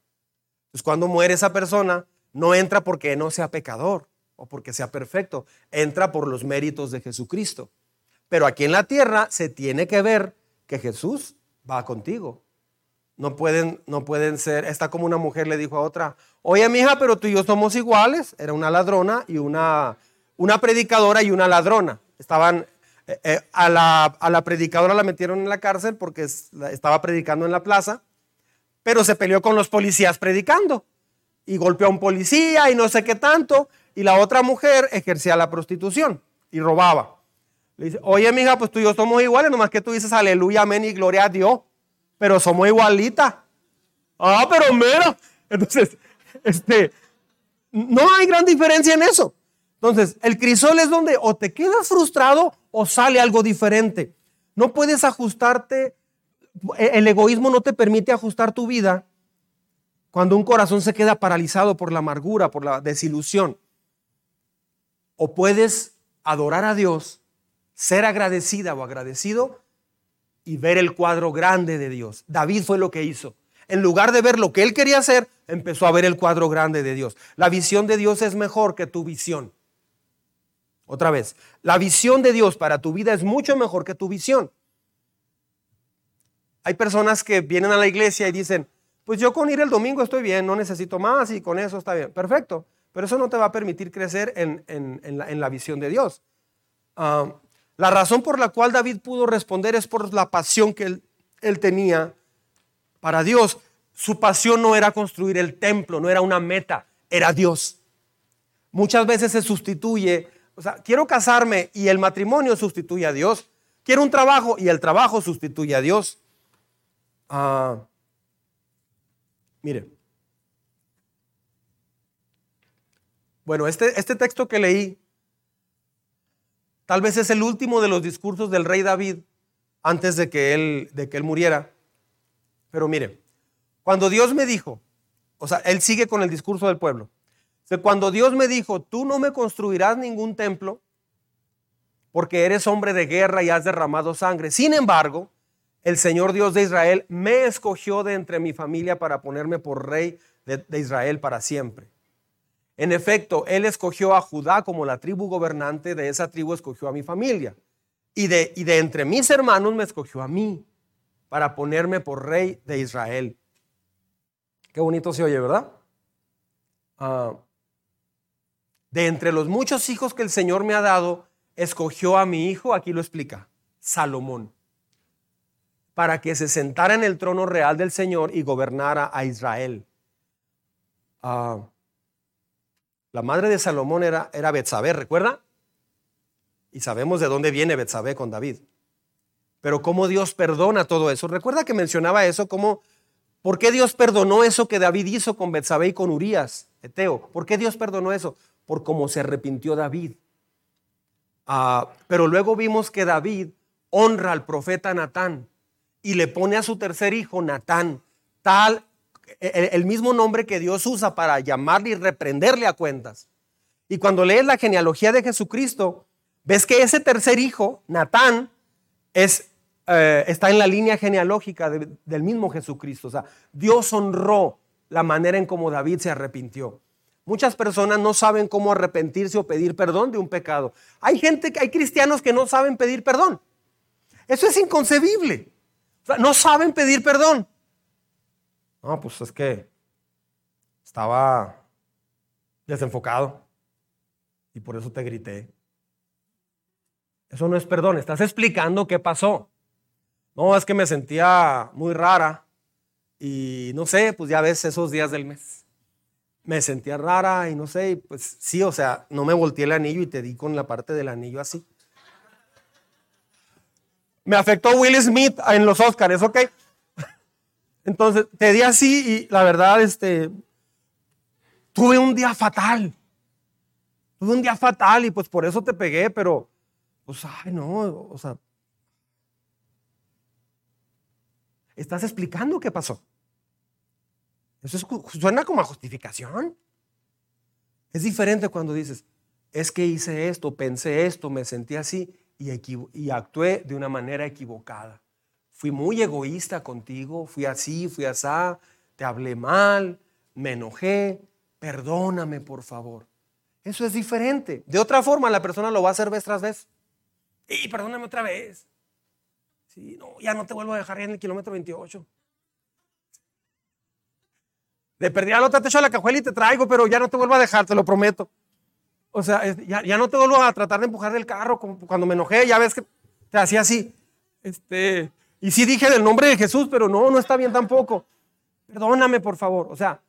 [SPEAKER 1] Entonces cuando muere esa persona, no entra porque no sea pecador o porque sea perfecto, entra por los méritos de Jesucristo. Pero aquí en la tierra se tiene que ver que Jesús va contigo. No pueden, no pueden ser, está como una mujer le dijo a otra, oye mija, pero tú y yo somos iguales. Era una ladrona y una, una predicadora y una ladrona. Estaban, eh, eh, a, la, a la predicadora la metieron en la cárcel porque estaba predicando en la plaza, pero se peleó con los policías predicando y golpeó a un policía y no sé qué tanto. Y la otra mujer ejercía la prostitución y robaba. Le dice, oye, mija, pues tú y yo somos iguales, nomás que tú dices aleluya, amén y gloria a Dios, pero somos igualitas. Ah, pero mira. Entonces, este, no hay gran diferencia en eso. Entonces, el crisol es donde o te quedas frustrado o sale algo diferente. No puedes ajustarte, e, el egoísmo no te permite ajustar tu vida cuando un corazón se queda paralizado por la amargura, por la desilusión. O puedes adorar a Dios ser agradecida o agradecido y ver el cuadro grande de Dios. David fue lo que hizo. En lugar de ver lo que él quería hacer, empezó a ver el cuadro grande de Dios. La visión de Dios es mejor que tu visión. Otra vez, la visión de Dios para tu vida es mucho mejor que tu visión. Hay personas que vienen a la iglesia y dicen, pues yo con ir el domingo estoy bien, no necesito más y con eso está bien. Perfecto, pero eso no te va a permitir crecer en, la, visión de Dios. Ah, la razón por la cual David pudo responder es por la pasión que él, tenía para Dios. Su pasión no era construir el templo, no era una meta, era Dios. Muchas veces se sustituye, o sea, quiero casarme y el matrimonio sustituye a Dios. Quiero un trabajo y el trabajo sustituye a Dios. Ah, mire. Bueno, este, este texto que leí Tal vez es el último de los discursos del rey David antes de que él, de que él muriera. Pero mire, cuando Dios me dijo, o sea, él sigue con el discurso del pueblo. cuando Dios me dijo, tú no me construirás ningún templo porque eres hombre de guerra y has derramado sangre. Sin embargo, el Señor Dios de Israel me escogió de entre mi familia para ponerme por rey de Israel para siempre. En efecto, él escogió a Judá como la tribu gobernante, de esa tribu escogió a mi familia. Y de, entre mis hermanos me escogió a mí para ponerme por rey de Israel. Qué bonito se oye, ¿verdad? Ah, de entre los muchos hijos que el Señor me ha dado, escogió a mi hijo, aquí lo explica, Salomón, para que se sentara en el trono real del Señor y gobernara a Israel. Ah, la madre de Salomón era, era Betsabé, ¿recuerda? Y sabemos de dónde viene Betsabé con David. Pero cómo Dios perdona todo eso. Recuerda que mencionaba eso, como, ¿por qué Dios perdonó eso que David hizo con Betsabé y con Urias, Eteo? ¿Por qué Dios perdonó eso? Por cómo se arrepintió David. Ah, pero luego vimos que David honra al profeta Natán y le pone a su tercer hijo Natán, tal el, mismo nombre que Dios usa para llamarle y reprenderle a cuentas. Y cuando lees la genealogía de Jesucristo, ves que ese tercer hijo, Natán, es, eh, está en la línea genealógica del mismo Jesucristo. O sea, Dios honró la manera en cómo David se arrepintió. Muchas personas no saben cómo arrepentirse o pedir perdón de un pecado. Hay gente, hay cristianos que no saben pedir perdón. Eso es inconcebible. no saben pedir perdón. No, pues es que estaba desenfocado y por eso te grité. Eso no es perdón, estás explicando qué pasó. No, es que me sentía muy rara y no sé, pues ya ves esos días del mes. Me sentía rara y no sé, pues sí, o sea, no me volteé el anillo y te di con la parte del anillo así. Me afectó Will Smith en los Oscars, ¿ok? Entonces, te di así y la verdad, este, tuve un día fatal. Tuve un día fatal y pues por eso te pegué, pero, pues, ay, no, o sea, estás explicando qué pasó. Eso suena como a justificación. Es diferente cuando dices, es que hice esto, pensé esto, me sentí así y actué de una manera equivocada. Fui muy egoísta contigo, fui así, fui así, te hablé mal, me enojé, perdóname por favor. Eso es diferente. De otra forma, la persona lo va a hacer vez tras vez. Y perdóname otra vez. Sí, no, ya no te vuelvo a dejar en el kilómetro 28. Le perdí al otro techo a la cajuela y te traigo, pero ya no te vuelvo a dejar, te lo prometo. O sea, ya, no te vuelvo a tratar de empujar del carro cuando me enojé, ya ves que te hacía así. Este, y sí dije del nombre de Jesús, pero no, no está bien tampoco. Perdóname, por favor. O sea,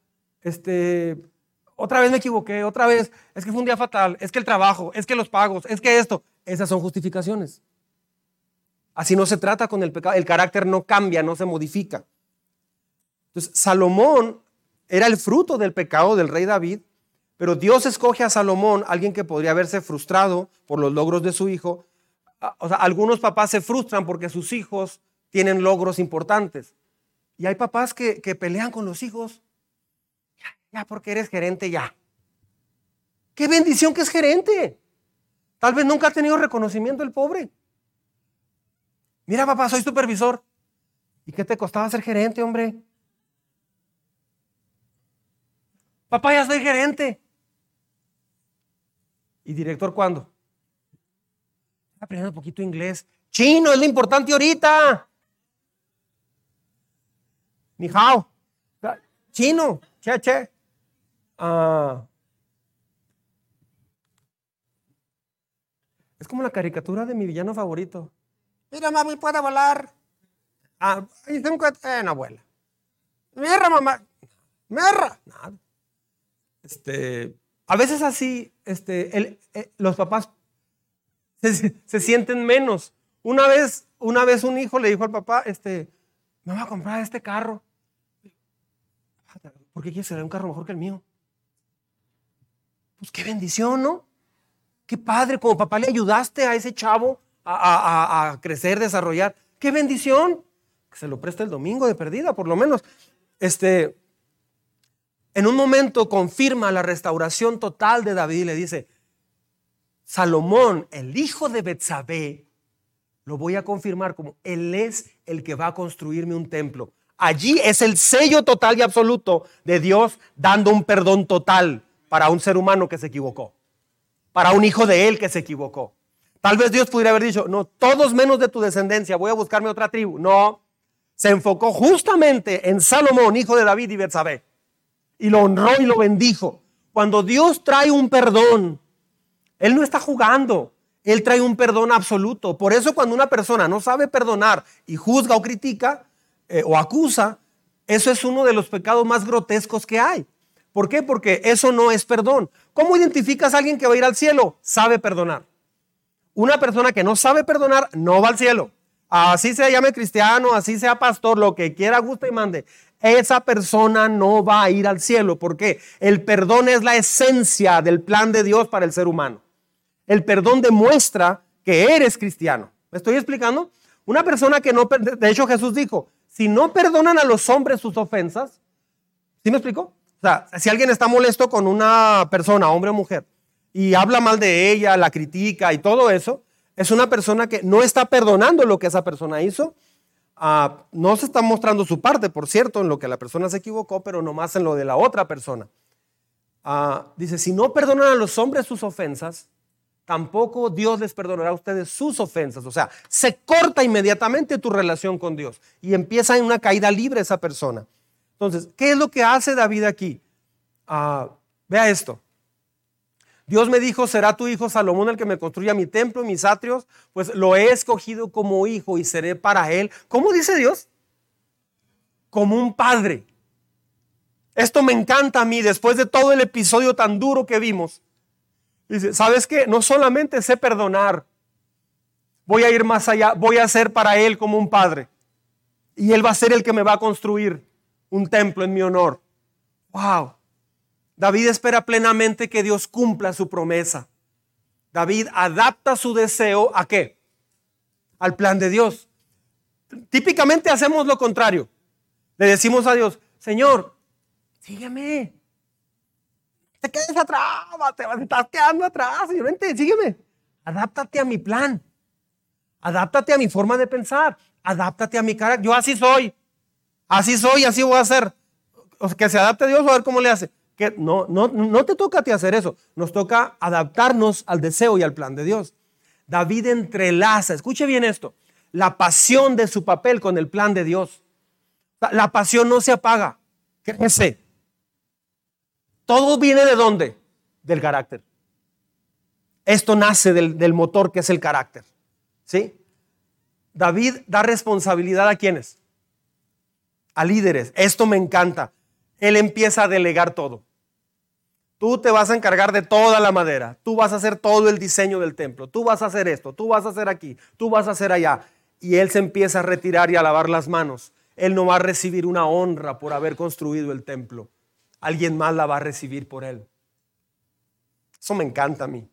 [SPEAKER 1] este, otra vez me equivoqué, otra vez, es que fue un día fatal, es que el trabajo, es que los pagos, es que esto. Esas son justificaciones. Así no se trata con el pecado. El carácter no cambia, no se modifica. Entonces, Salomón era el fruto del pecado del rey David, pero Dios escoge a Salomón, alguien que podría haberse frustrado por los logros de su hijo. O sea, algunos papás se frustran porque sus hijos tienen logros importantes. Y hay papás que, pelean con los hijos. Ya, porque eres gerente, ya. Qué bendición que es gerente. Tal vez nunca ha tenido reconocimiento el pobre. Mira, papá, soy supervisor. ¿Y qué te costaba ser gerente, hombre? Papá, ya soy gerente. ¿Y director cuándo? aprendiendo un poquito inglés. Chino es lo importante ahorita. Ni hao. Chino, che, che. Ah. es como la caricatura de mi villano favorito. Mira, mami, puede volar. Ah, tengo que... Eh, no vuela. Mira, mamá. Mira. Nada. Este, a veces así, este, eh, los papás se, sienten menos. Una vez, una vez un hijo le dijo al papá, este, me va a comprar este carro. ¿Por qué quieres tener un carro mejor que el mío? Pues qué bendición, ¿no? Qué padre, como papá le ayudaste a ese chavo a, a crecer, desarrollar. Qué bendición. Que se lo preste el domingo de perdida, por lo menos. Este, en un momento confirma la restauración total de David y le dice, Salomón, el hijo de Betsabé, lo voy a confirmar como él es el que va a construirme un templo. Allí es el sello total y absoluto de Dios dando un perdón total para un ser humano que se equivocó, para un hijo de él que se equivocó. Tal vez Dios pudiera haber dicho, no, todos menos de tu descendencia, voy a buscarme otra tribu. No, se enfocó justamente en Salomón, hijo de David y Betsabé y lo honró y lo bendijo. Cuando Dios trae un perdón, Él no está jugando, Él trae un perdón absoluto. Por eso cuando una persona no sabe perdonar y juzga o critica eh, o acusa, eso es uno de los pecados más grotescos que hay. ¿Por qué? Porque eso no es perdón. ¿Cómo identificas a alguien que va a ir al cielo? Sabe perdonar. Una persona que no sabe perdonar no va al cielo. Así se llame cristiano, así sea pastor, lo que quiera, gusta y mande esa persona no va a ir al cielo. porque El perdón es la esencia del plan de Dios para el ser humano. El perdón demuestra que eres cristiano. ¿Me estoy explicando? Una persona que no, de hecho Jesús dijo, si no perdonan a los hombres sus ofensas, ¿sí me explico? O sea, si alguien está molesto con una persona, hombre o mujer, y habla mal de ella, la critica y todo eso, es una persona que no está perdonando lo que esa persona hizo Ah, no se está mostrando su parte, por cierto, en lo que la persona se equivocó, pero nomás en lo de la otra persona. Ah, dice, si no perdonan a los hombres sus ofensas, tampoco Dios les perdonará a ustedes sus ofensas. O sea, se corta inmediatamente tu relación con Dios y empieza en una caída libre esa persona. Entonces, ¿qué es lo que hace David aquí? Ah, vea esto. Dios me dijo, será tu hijo Salomón el que me construya mi templo y mis atrios, pues lo he escogido como hijo y seré para él. ¿Cómo dice Dios? Como un padre. Esto me encanta a mí después de todo el episodio tan duro que vimos. Dice, ¿sabes qué? No solamente sé perdonar, voy a ir más allá, voy a ser para él como un padre. Y Él va a ser el que me va a construir un templo en mi honor. ¡Wow! David espera plenamente que Dios cumpla su promesa. David adapta su deseo a qué? Al plan de Dios. Típicamente hacemos lo contrario. Le decimos a Dios, Señor, sígueme. Te quedes atrás, te estás quedando atrás. Señor, vente, sígueme. Adáptate a mi plan. Adáptate a mi forma de pensar. Adáptate a mi cara. Yo así soy. Así soy, así voy a hacer. que se adapte a Dios, a ver cómo le hace. Que no, no, no te toca ti hacer eso. Nos toca adaptarnos al deseo y al plan de Dios. David entrelaza, escuche bien esto, la pasión de su papel con el plan de Dios. La pasión no se apaga, crece. Todo viene de dónde? Del carácter. Esto nace del, del motor que es el carácter. ¿Sí? David da responsabilidad a quienes? A líderes. Esto me encanta. Él empieza a delegar todo. Tú te vas a encargar de toda la madera. Tú vas a hacer todo el diseño del templo. Tú vas a hacer esto. Tú vas a hacer aquí. Tú vas a hacer allá. Y él se empieza a retirar y a lavar las manos. Él no va a recibir una honra por haber construido el templo. Alguien más la va a recibir por él. Eso me encanta a mí.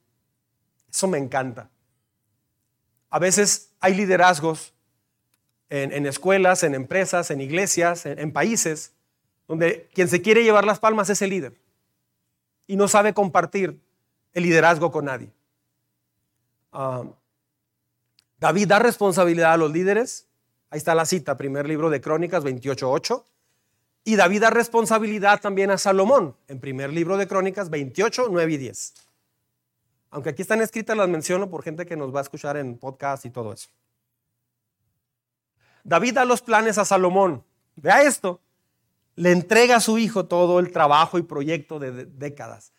[SPEAKER 1] Eso me encanta. A veces hay liderazgos en, escuelas, en empresas, en iglesias, en, países, donde quien se quiere llevar las palmas es el líder y no sabe compartir el liderazgo con nadie. Ah, David da responsabilidad a los líderes. Ahí está la cita, primer libro de Crónicas 28.8. Y David da responsabilidad también a Salomón, en primer libro de Crónicas 28, 9 y 10. Aunque aquí están escritas, las menciono por gente que nos va a escuchar en podcast y todo eso. David da los planes a Salomón. Vea esto. Le entrega a su hijo todo el trabajo y proyecto de décadas.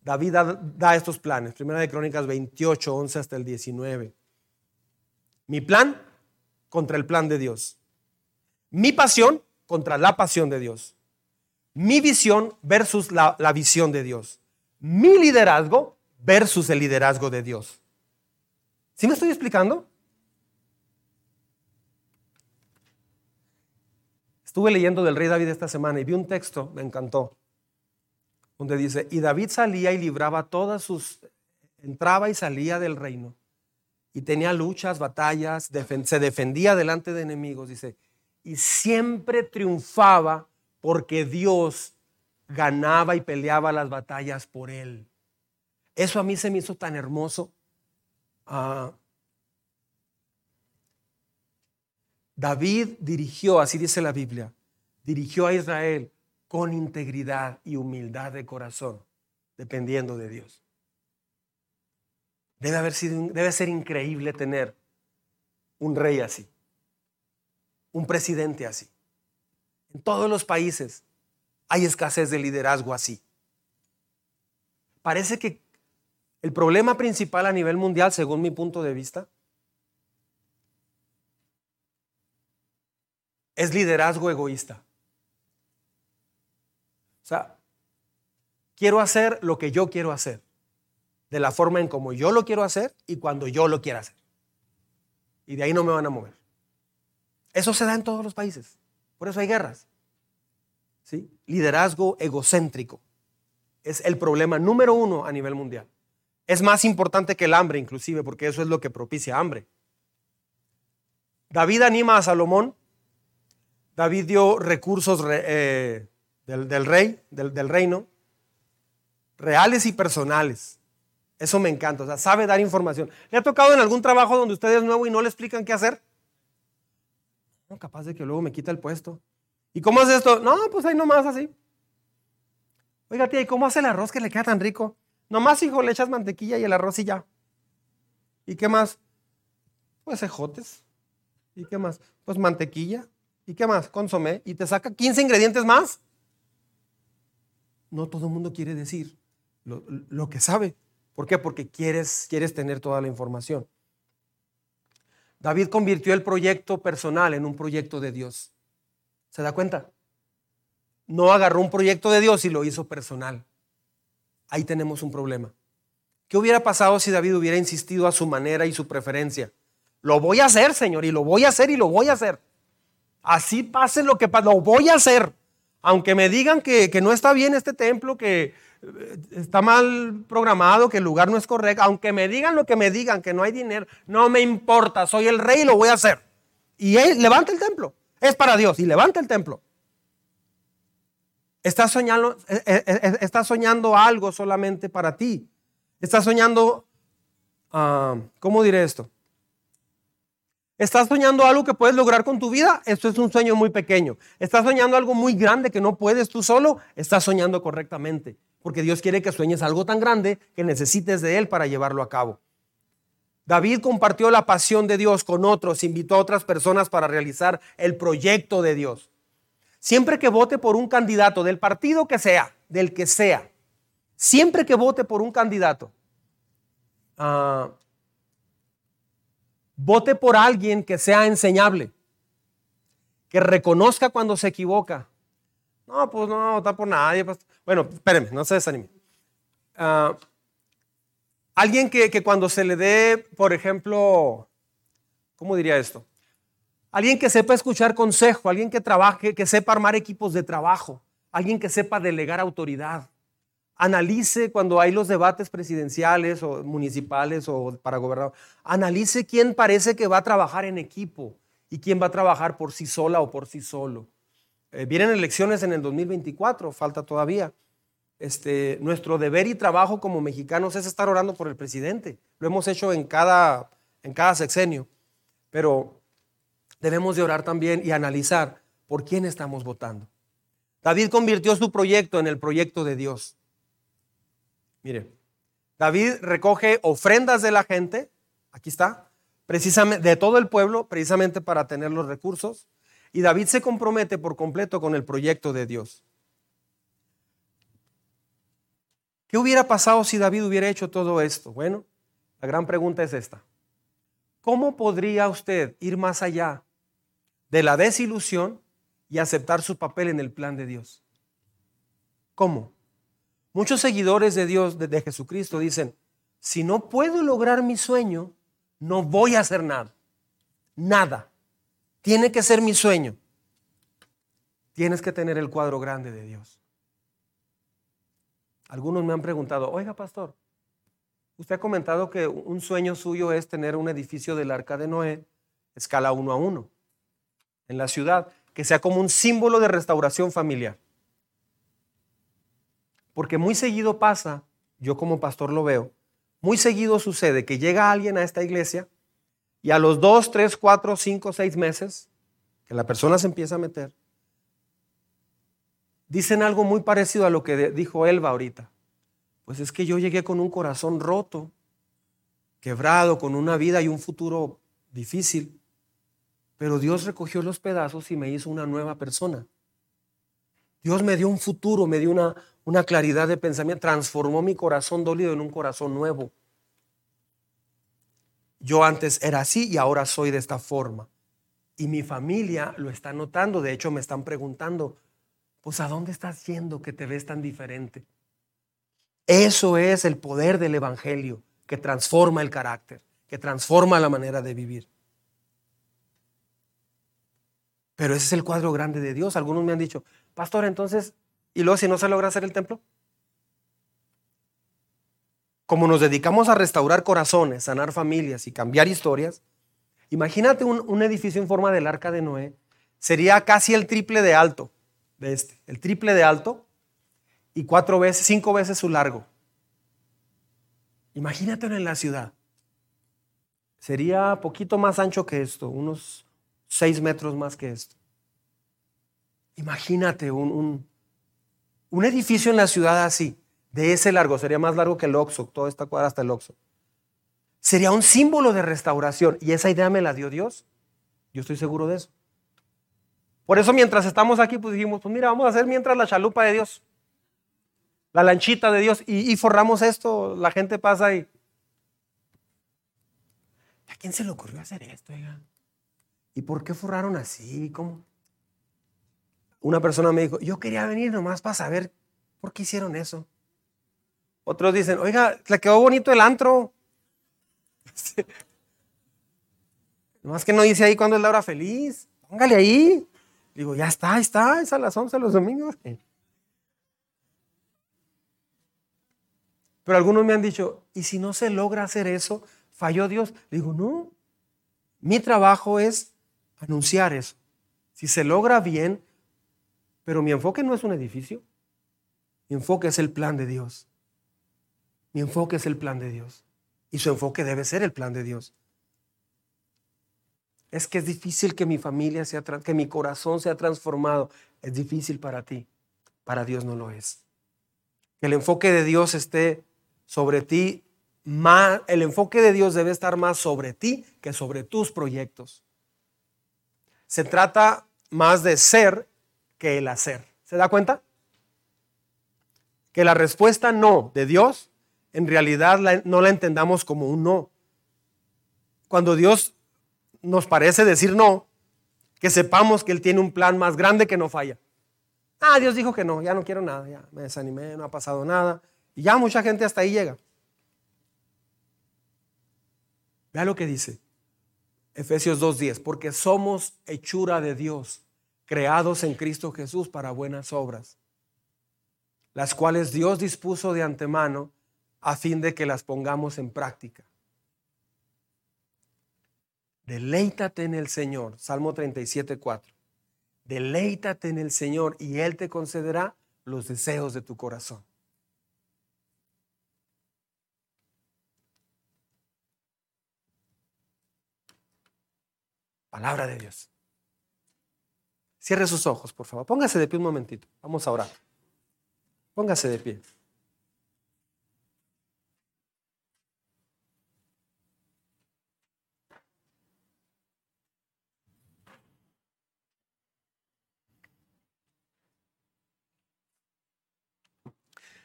[SPEAKER 1] David da, estos planes. Primera de Crónicas 28, 11 hasta el 19. Mi plan contra el plan de Dios. Mi pasión contra la pasión de Dios. Mi visión versus la, visión de Dios. Mi liderazgo versus el liderazgo de Dios. ¿Sí me estoy explicando? Estuve leyendo del rey David esta semana y vi un texto, me encantó, donde dice, y David salía y libraba todas sus, entraba y salía del reino, y tenía luchas, batallas, se defendía delante de enemigos, dice, y siempre triunfaba porque Dios ganaba y peleaba las batallas por él. Eso a mí se me hizo tan hermoso. Ah, David dirigió, así dice la Biblia, dirigió a Israel con integridad y humildad de corazón, dependiendo de Dios. Debe, haber sido, debe ser increíble tener un rey así, un presidente así. En todos los países hay escasez de liderazgo así. Parece que el problema principal a nivel mundial, según mi punto de vista, es liderazgo egoísta. O sea, quiero hacer lo que yo quiero hacer, de la forma en como yo lo quiero hacer y cuando yo lo quiera hacer. Y de ahí no me van a mover. Eso se da en todos los países. Por eso hay guerras. ¿Sí? Liderazgo egocéntrico es el problema número uno a nivel mundial. Es más importante que el hambre, inclusive, porque eso es lo que propicia hambre. David anima a Salomón. David dio recursos eh, del, rey, del, reino, reales y personales. Eso me encanta. O sea, sabe dar información. ¿Le ha tocado en algún trabajo donde usted es nuevo y no le explican qué hacer? No, capaz de que luego me quita el puesto. ¿Y cómo hace esto? No, pues ahí nomás así. Oiga, tía, ¿y cómo hace el arroz que le queda tan rico? Nomás, hijo, le echas mantequilla y el arroz y ya. ¿Y qué más? Pues ejotes. ¿Y qué más? Pues mantequilla. ¿Y qué más? Consomé. ¿Y te saca 15 ingredientes más? No todo el mundo quiere decir lo, que sabe. ¿Por qué? Porque quieres, quieres tener toda la información. David convirtió el proyecto personal en un proyecto de Dios. ¿Se da cuenta? No agarró un proyecto de Dios y lo hizo personal ahí tenemos un problema. ¿Qué hubiera pasado si David hubiera insistido a su manera y su preferencia? Lo voy a hacer, Señor, y lo voy a hacer y lo voy a hacer. Así pase lo que pase, lo voy a hacer. Aunque me digan que, que no está bien este templo, que está mal programado, que el lugar no es correcto, aunque me digan lo que me digan, que no hay dinero, no me importa, soy el rey y lo voy a hacer. Y él levanta el templo, es para Dios y levanta el templo. Estás soñando, eh, eh, estás soñando algo solamente para ti. Estás soñando, ah, ¿cómo diré esto? ¿Estás soñando algo que puedes lograr con tu vida? Esto es un sueño muy pequeño. ¿Estás soñando algo muy grande que no puedes tú solo? Estás soñando correctamente. Porque Dios quiere que sueñes algo tan grande que necesites de Él para llevarlo a cabo. David compartió la pasión de Dios con otros, invitó a otras personas para realizar el proyecto de Dios. Siempre que vote por un candidato, del partido que sea, del que sea, siempre que vote por un candidato, uh, Vote por alguien que sea enseñable, que reconozca cuando se equivoca. No, pues no, votar por nadie. Pues. Bueno, espérenme, no se desanime. Ah, alguien que, que cuando se le dé, por ejemplo, ¿cómo diría esto? Alguien que sepa escuchar consejo, alguien que trabaje, que sepa armar equipos de trabajo, alguien que sepa delegar autoridad, Analice cuando hay los debates presidenciales o municipales o para gobernador. Analice quién parece que va a trabajar en equipo y quién va a trabajar por sí sola o por sí solo. Eh, vienen elecciones en el 2024, falta todavía. Este, nuestro deber y trabajo como mexicanos es estar orando por el presidente. Lo hemos hecho en cada, en cada sexenio. Pero debemos de orar también y analizar por quién estamos votando. David convirtió su proyecto en el proyecto de Dios. Mire, David recoge ofrendas de la gente, aquí está, precisamente de todo el pueblo, precisamente para tener los recursos, y David se compromete por completo con el proyecto de Dios. ¿Qué hubiera pasado si David hubiera hecho todo esto? Bueno, la gran pregunta es esta. ¿Cómo podría usted ir más allá de la desilusión y aceptar su papel en el plan de Dios? ¿Cómo? Muchos seguidores de Dios, de, Jesucristo, dicen, si no puedo lograr mi sueño, no voy a hacer nada. Nada. Tiene que ser mi sueño. Tienes que tener el cuadro grande de Dios. Algunos me han preguntado, oiga pastor, usted ha comentado que un sueño suyo es tener un edificio del arca de Noé, escala uno a uno, en la ciudad, que sea como un símbolo de restauración familiar. Porque muy seguido pasa, yo como pastor lo veo, muy seguido sucede que llega alguien a esta iglesia y a los dos, tres, cuatro, cinco, seis meses que la persona se empieza a meter, dicen algo muy parecido a lo que dijo Elba ahorita. Pues es que yo llegué con un corazón roto, quebrado, con una vida y un futuro difícil, pero Dios recogió los pedazos y me hizo una nueva persona. Dios me dio un futuro, me dio una, una claridad de pensamiento, transformó mi corazón dolido en un corazón nuevo. Yo antes era así y ahora soy de esta forma. Y mi familia lo está notando, de hecho me están preguntando, pues ¿a dónde estás yendo que te ves tan diferente? Eso es el poder del Evangelio que transforma el carácter, que transforma la manera de vivir. Pero ese es el cuadro grande de Dios. Algunos me han dicho, pastor, entonces y luego si no se logra hacer el templo. Como nos dedicamos a restaurar corazones, sanar familias y cambiar historias, imagínate un, edificio en forma del arca de Noé. Sería casi el triple de alto de este, el triple de alto y cuatro veces, cinco veces su largo. Imagínatelo en la ciudad. Sería poquito más ancho que esto, unos seis metros más que esto. Imagínate un, un edificio en la ciudad así, de ese largo, sería más largo que el Oxo, toda esta cuadra hasta el Oxo. Sería un símbolo de restauración. Y esa idea me la dio Dios. Yo estoy seguro de eso. Por eso mientras estamos aquí, pues dijimos, pues mira, vamos a hacer mientras la chalupa de Dios. La lanchita de Dios. Y, forramos esto. La gente pasa y... ¿A quién se le ocurrió hacer esto? ¿Y por qué forraron así? ¿Cómo? Una persona me dijo, yo quería venir nomás para saber por qué hicieron eso. Otros dicen, oiga, le quedó bonito el antro. [LAUGHS] Nomás que no dice ahí cuándo es la hora feliz. Póngale ahí. Digo, ya está, está, es a las 11 los domingos. Pero algunos me han dicho, ¿y si no se logra hacer eso? ¿Falló Dios? digo, no. Mi trabajo es anunciar eso. Si se logra bien, pero mi enfoque no es un edificio. Mi enfoque es el plan de Dios. Mi enfoque es el plan de Dios. Y su enfoque debe ser el plan de Dios. Es que es difícil que mi familia sea, que mi corazón sea transformado. Es difícil para ti. Para Dios no lo es. Que el enfoque de Dios esté sobre ti, más, el enfoque de Dios debe estar más sobre ti que sobre tus proyectos. Se trata más de ser que el hacer. ¿Se da cuenta? Que la respuesta no de Dios en realidad no la entendamos como un no. Cuando Dios nos parece decir no, que sepamos que Él tiene un plan más grande que no falla. Ah, Dios dijo que no, ya no quiero nada, ya me desanimé, no ha pasado nada. Y ya mucha gente hasta ahí llega. Vea lo que dice Efesios 2.10, porque somos hechura de Dios, creados en Cristo Jesús para buenas obras, las cuales Dios dispuso de antemano a fin de que las pongamos en práctica. Deleítate en el Señor, Salmo 37.4. Deleítate en el Señor y Él te concederá los deseos de tu corazón. Palabra de Dios. Cierre sus ojos, por favor. Póngase de pie un momentito. Vamos a orar. Póngase de pie.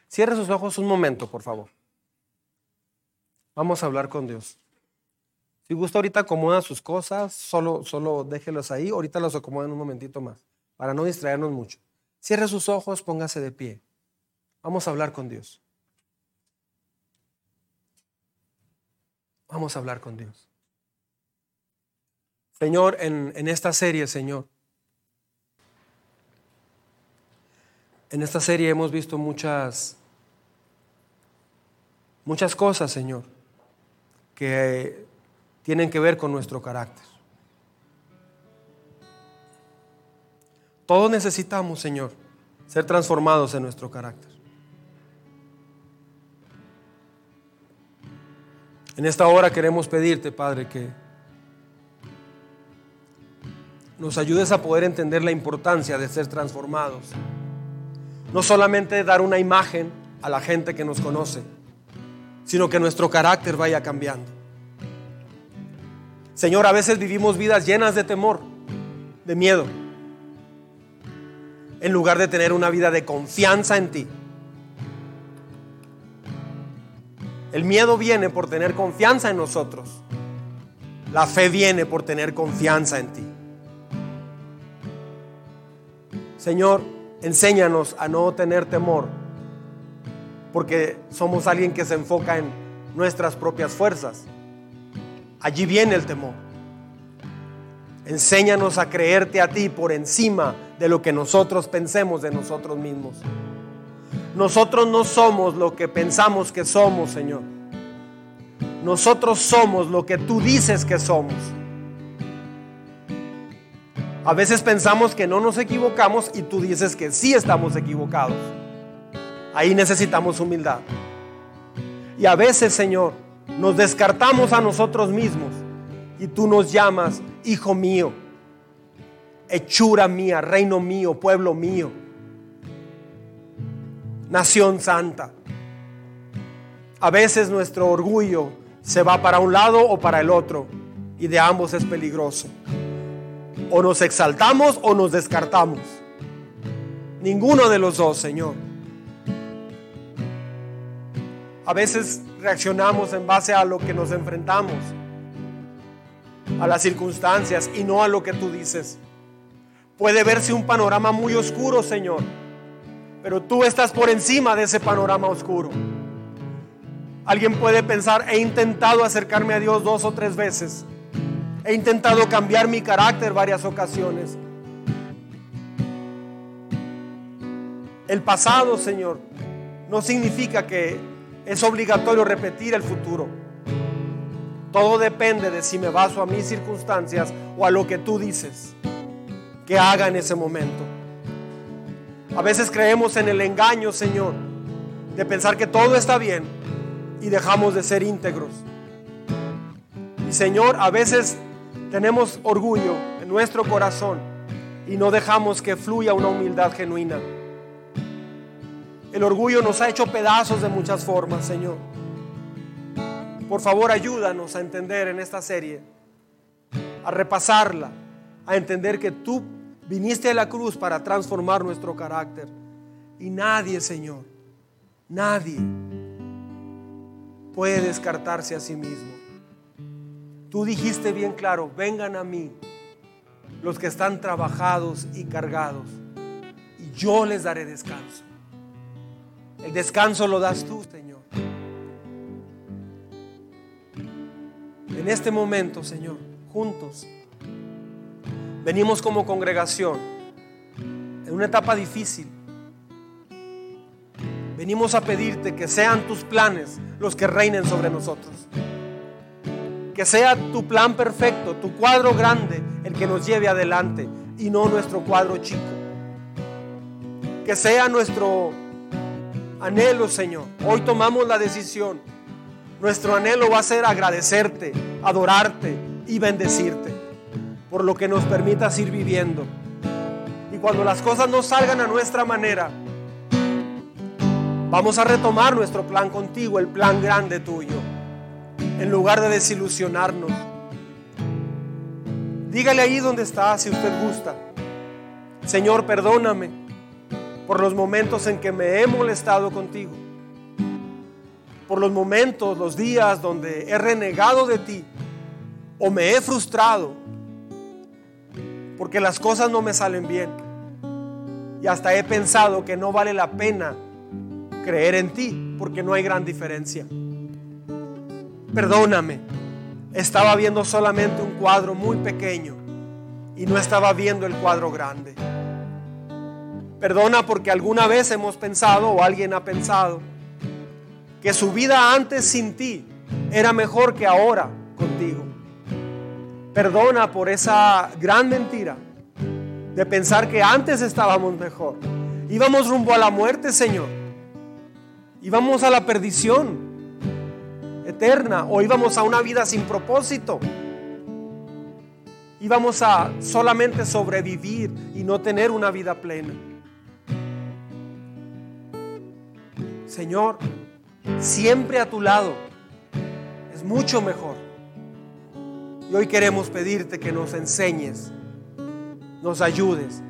[SPEAKER 1] Cierre sus ojos un momento, por favor. Vamos a hablar con Dios. Si gusta, ahorita acomoda sus cosas, solo, solo déjelos ahí, ahorita los acomoda en un momentito más, para no distraernos mucho. Cierre sus ojos, póngase de pie. Vamos a hablar con Dios. Vamos a hablar con Dios. Señor, en, en esta serie, Señor, en esta serie hemos visto muchas, muchas cosas, Señor, que tienen que ver con nuestro carácter. Todos necesitamos, Señor, ser transformados en nuestro carácter. En esta hora queremos pedirte, Padre, que nos ayudes a poder entender la importancia de ser transformados. No solamente dar una imagen a la gente que nos conoce, sino que nuestro carácter vaya cambiando. Señor, a veces vivimos vidas llenas de temor, de miedo, en lugar de tener una vida de confianza en ti. El miedo viene por tener confianza en nosotros. La fe viene por tener confianza en ti. Señor, enséñanos a no tener temor, porque somos alguien que se enfoca en nuestras propias fuerzas Allí viene el temor. Enséñanos a creerte a ti por encima de lo que nosotros pensemos de nosotros mismos. Nosotros no somos lo que pensamos que somos, Señor. Nosotros somos lo que tú dices que somos. A veces pensamos que no nos equivocamos y tú dices que sí estamos equivocados. Ahí necesitamos humildad. Y a veces, Señor, nos descartamos a nosotros mismos y tú nos llamas, hijo mío, hechura mía, reino mío, pueblo mío, nación santa. A veces nuestro orgullo se va para un lado o para el otro y de ambos es peligroso. O nos exaltamos o nos descartamos. Ninguno de los dos, Señor. A veces reaccionamos en base a lo que nos enfrentamos, a las circunstancias y no a lo que tú dices. Puede verse un panorama muy oscuro, Señor, pero tú estás por encima de ese panorama oscuro. Alguien puede pensar, he intentado acercarme a Dios dos o tres veces, he intentado cambiar mi carácter varias ocasiones, El pasado, Señor, no significa que es obligatorio repetir el futuro. Todo depende de si me baso a mis circunstancias o a lo que tú dices que haga en ese momento. A veces creemos en el engaño, Señor, de pensar que todo está bien y dejamos de ser íntegros. Y Señor, a veces tenemos orgullo en nuestro corazón y no dejamos que fluya una humildad genuina. El orgullo nos ha hecho pedazos de muchas formas, Señor. Por favor, ayúdanos a entender en esta serie, a repasarla, a entender que tú viniste a la cruz para transformar nuestro carácter. Y nadie, Señor, nadie puede descartarse a sí mismo. Tú dijiste bien claro, vengan a mí los que están trabajados y cargados, y yo les daré descanso. El descanso lo das tú, Señor. En este momento, Señor, juntos, venimos como congregación en una etapa difícil. Venimos a pedirte que sean tus planes los que reinen sobre nosotros. Que sea tu plan perfecto, tu cuadro grande, el que nos lleve adelante y no nuestro cuadro chico. Que sea nuestro anhelo, Señor. Hoy tomamos la decisión. Nuestro anhelo va a ser agradecerte, adorarte y bendecirte por lo que nos permitas ir viviendo. Y cuando las cosas no salgan a nuestra manera, vamos a retomar nuestro plan contigo, el plan grande tuyo, en lugar de desilusionarnos. Dígale ahí donde está, si usted gusta. Señor, perdóname por los momentos en que me he molestado contigo, por los momentos, los días donde he renegado de ti o me he frustrado porque las cosas no me salen bien y hasta he pensado que no vale la pena creer en ti porque no hay gran diferencia. Perdóname, estaba viendo solamente un cuadro muy pequeño y no estaba viendo el cuadro grande. Perdona porque alguna vez hemos pensado o alguien ha pensado que su vida antes sin ti era mejor que ahora contigo. Perdona por esa gran mentira de pensar que antes estábamos mejor. Íbamos rumbo a la muerte, Señor. Íbamos a la perdición eterna o íbamos a una vida sin propósito. Íbamos a solamente sobrevivir y no tener una vida plena. Señor, siempre a tu lado es mucho mejor. Y hoy queremos pedirte que nos enseñes, nos ayudes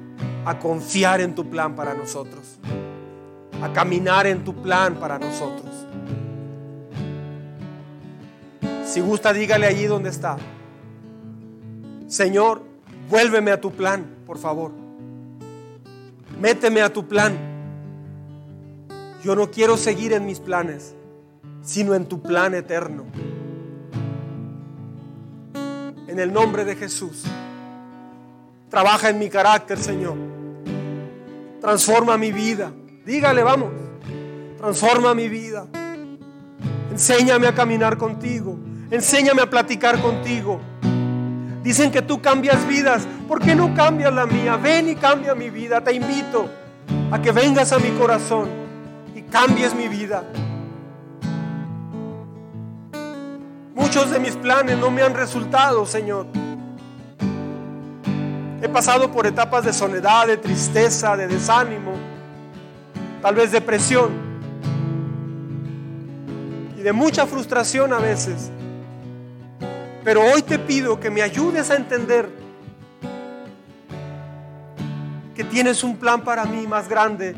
[SPEAKER 1] a confiar en tu plan para nosotros, a caminar en tu plan para nosotros. Si gusta, dígale allí donde está. Señor, vuélveme a tu plan, por favor. Méteme a tu plan. Yo no quiero seguir en mis planes, sino en tu plan eterno. En el nombre de Jesús. Trabaja en mi carácter, Señor. Transforma mi vida. Dígale, vamos. Transforma mi vida. Enséñame a caminar contigo. Enséñame a platicar contigo. Dicen que tú cambias vidas. ¿Por qué no cambias la mía? Ven y cambia mi vida. Te invito a que vengas a mi corazón cambies mi vida. Muchos de mis planes no me han resultado, Señor. He pasado por etapas de soledad, de tristeza, de desánimo, tal vez depresión y de mucha frustración a veces. Pero hoy te pido que me ayudes a entender que tienes un plan para mí más grande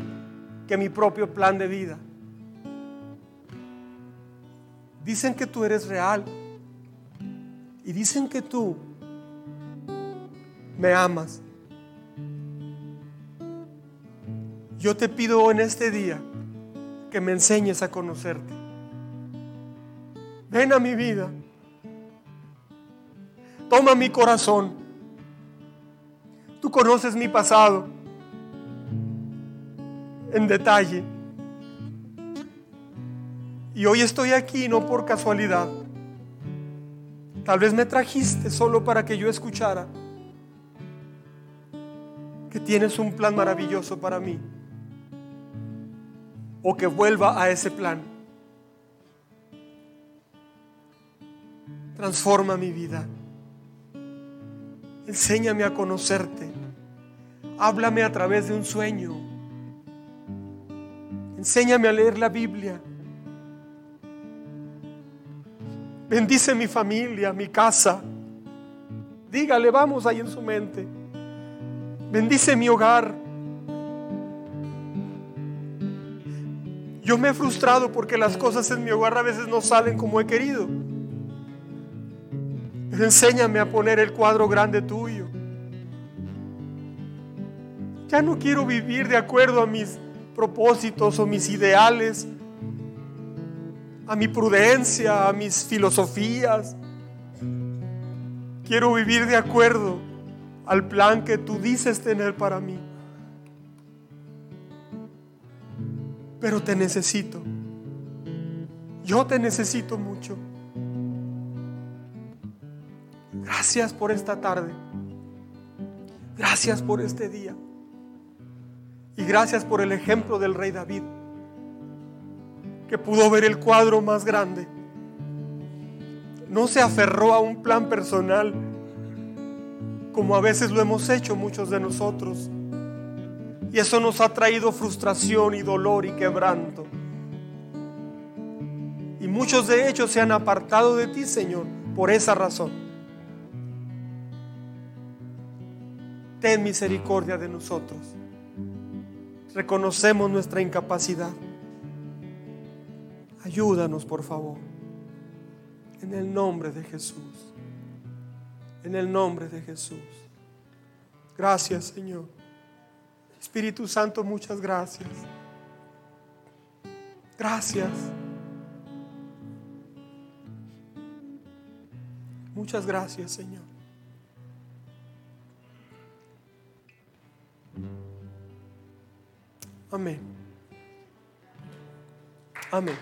[SPEAKER 1] que mi propio plan de vida. Dicen que tú eres real y dicen que tú me amas. Yo te pido en este día que me enseñes a conocerte. Ven a mi vida. Toma mi corazón. Tú conoces mi pasado. en detalle. Y hoy estoy aquí no por casualidad. Tal vez me trajiste solo para que yo escuchara que tienes un plan maravilloso para mí. O que vuelva a ese plan. Transforma mi vida. Enséñame a conocerte. Háblame a través de un sueño. Enséñame a leer la Biblia. Bendice mi familia, mi casa. Dígale, vamos ahí en su mente. Bendice mi hogar. Yo me he frustrado porque las cosas en mi hogar a veces no salen como he querido. Enséñame a poner el cuadro grande tuyo. Ya no quiero vivir de acuerdo a mis propósitos o mis ideales a mi prudencia, a mis filosofías. Quiero vivir de acuerdo al plan que tú dices tener para mí. Pero te necesito. Yo te necesito mucho. Gracias por esta tarde. Gracias por este día. Y gracias por el ejemplo del rey David que pudo ver el cuadro más grande. No se aferró a un plan personal como a veces lo hemos hecho muchos de nosotros. Y eso nos ha traído frustración y dolor y quebranto. Y muchos de ellos se han apartado de ti, Señor, por esa razón. Ten misericordia de nosotros. Reconocemos nuestra incapacidad. Ayúdanos, por favor. En el nombre de Jesús. En el nombre de Jesús. Gracias, Señor. Espíritu Santo, muchas gracias. Gracias. Muchas gracias, Señor. Amén. Amén.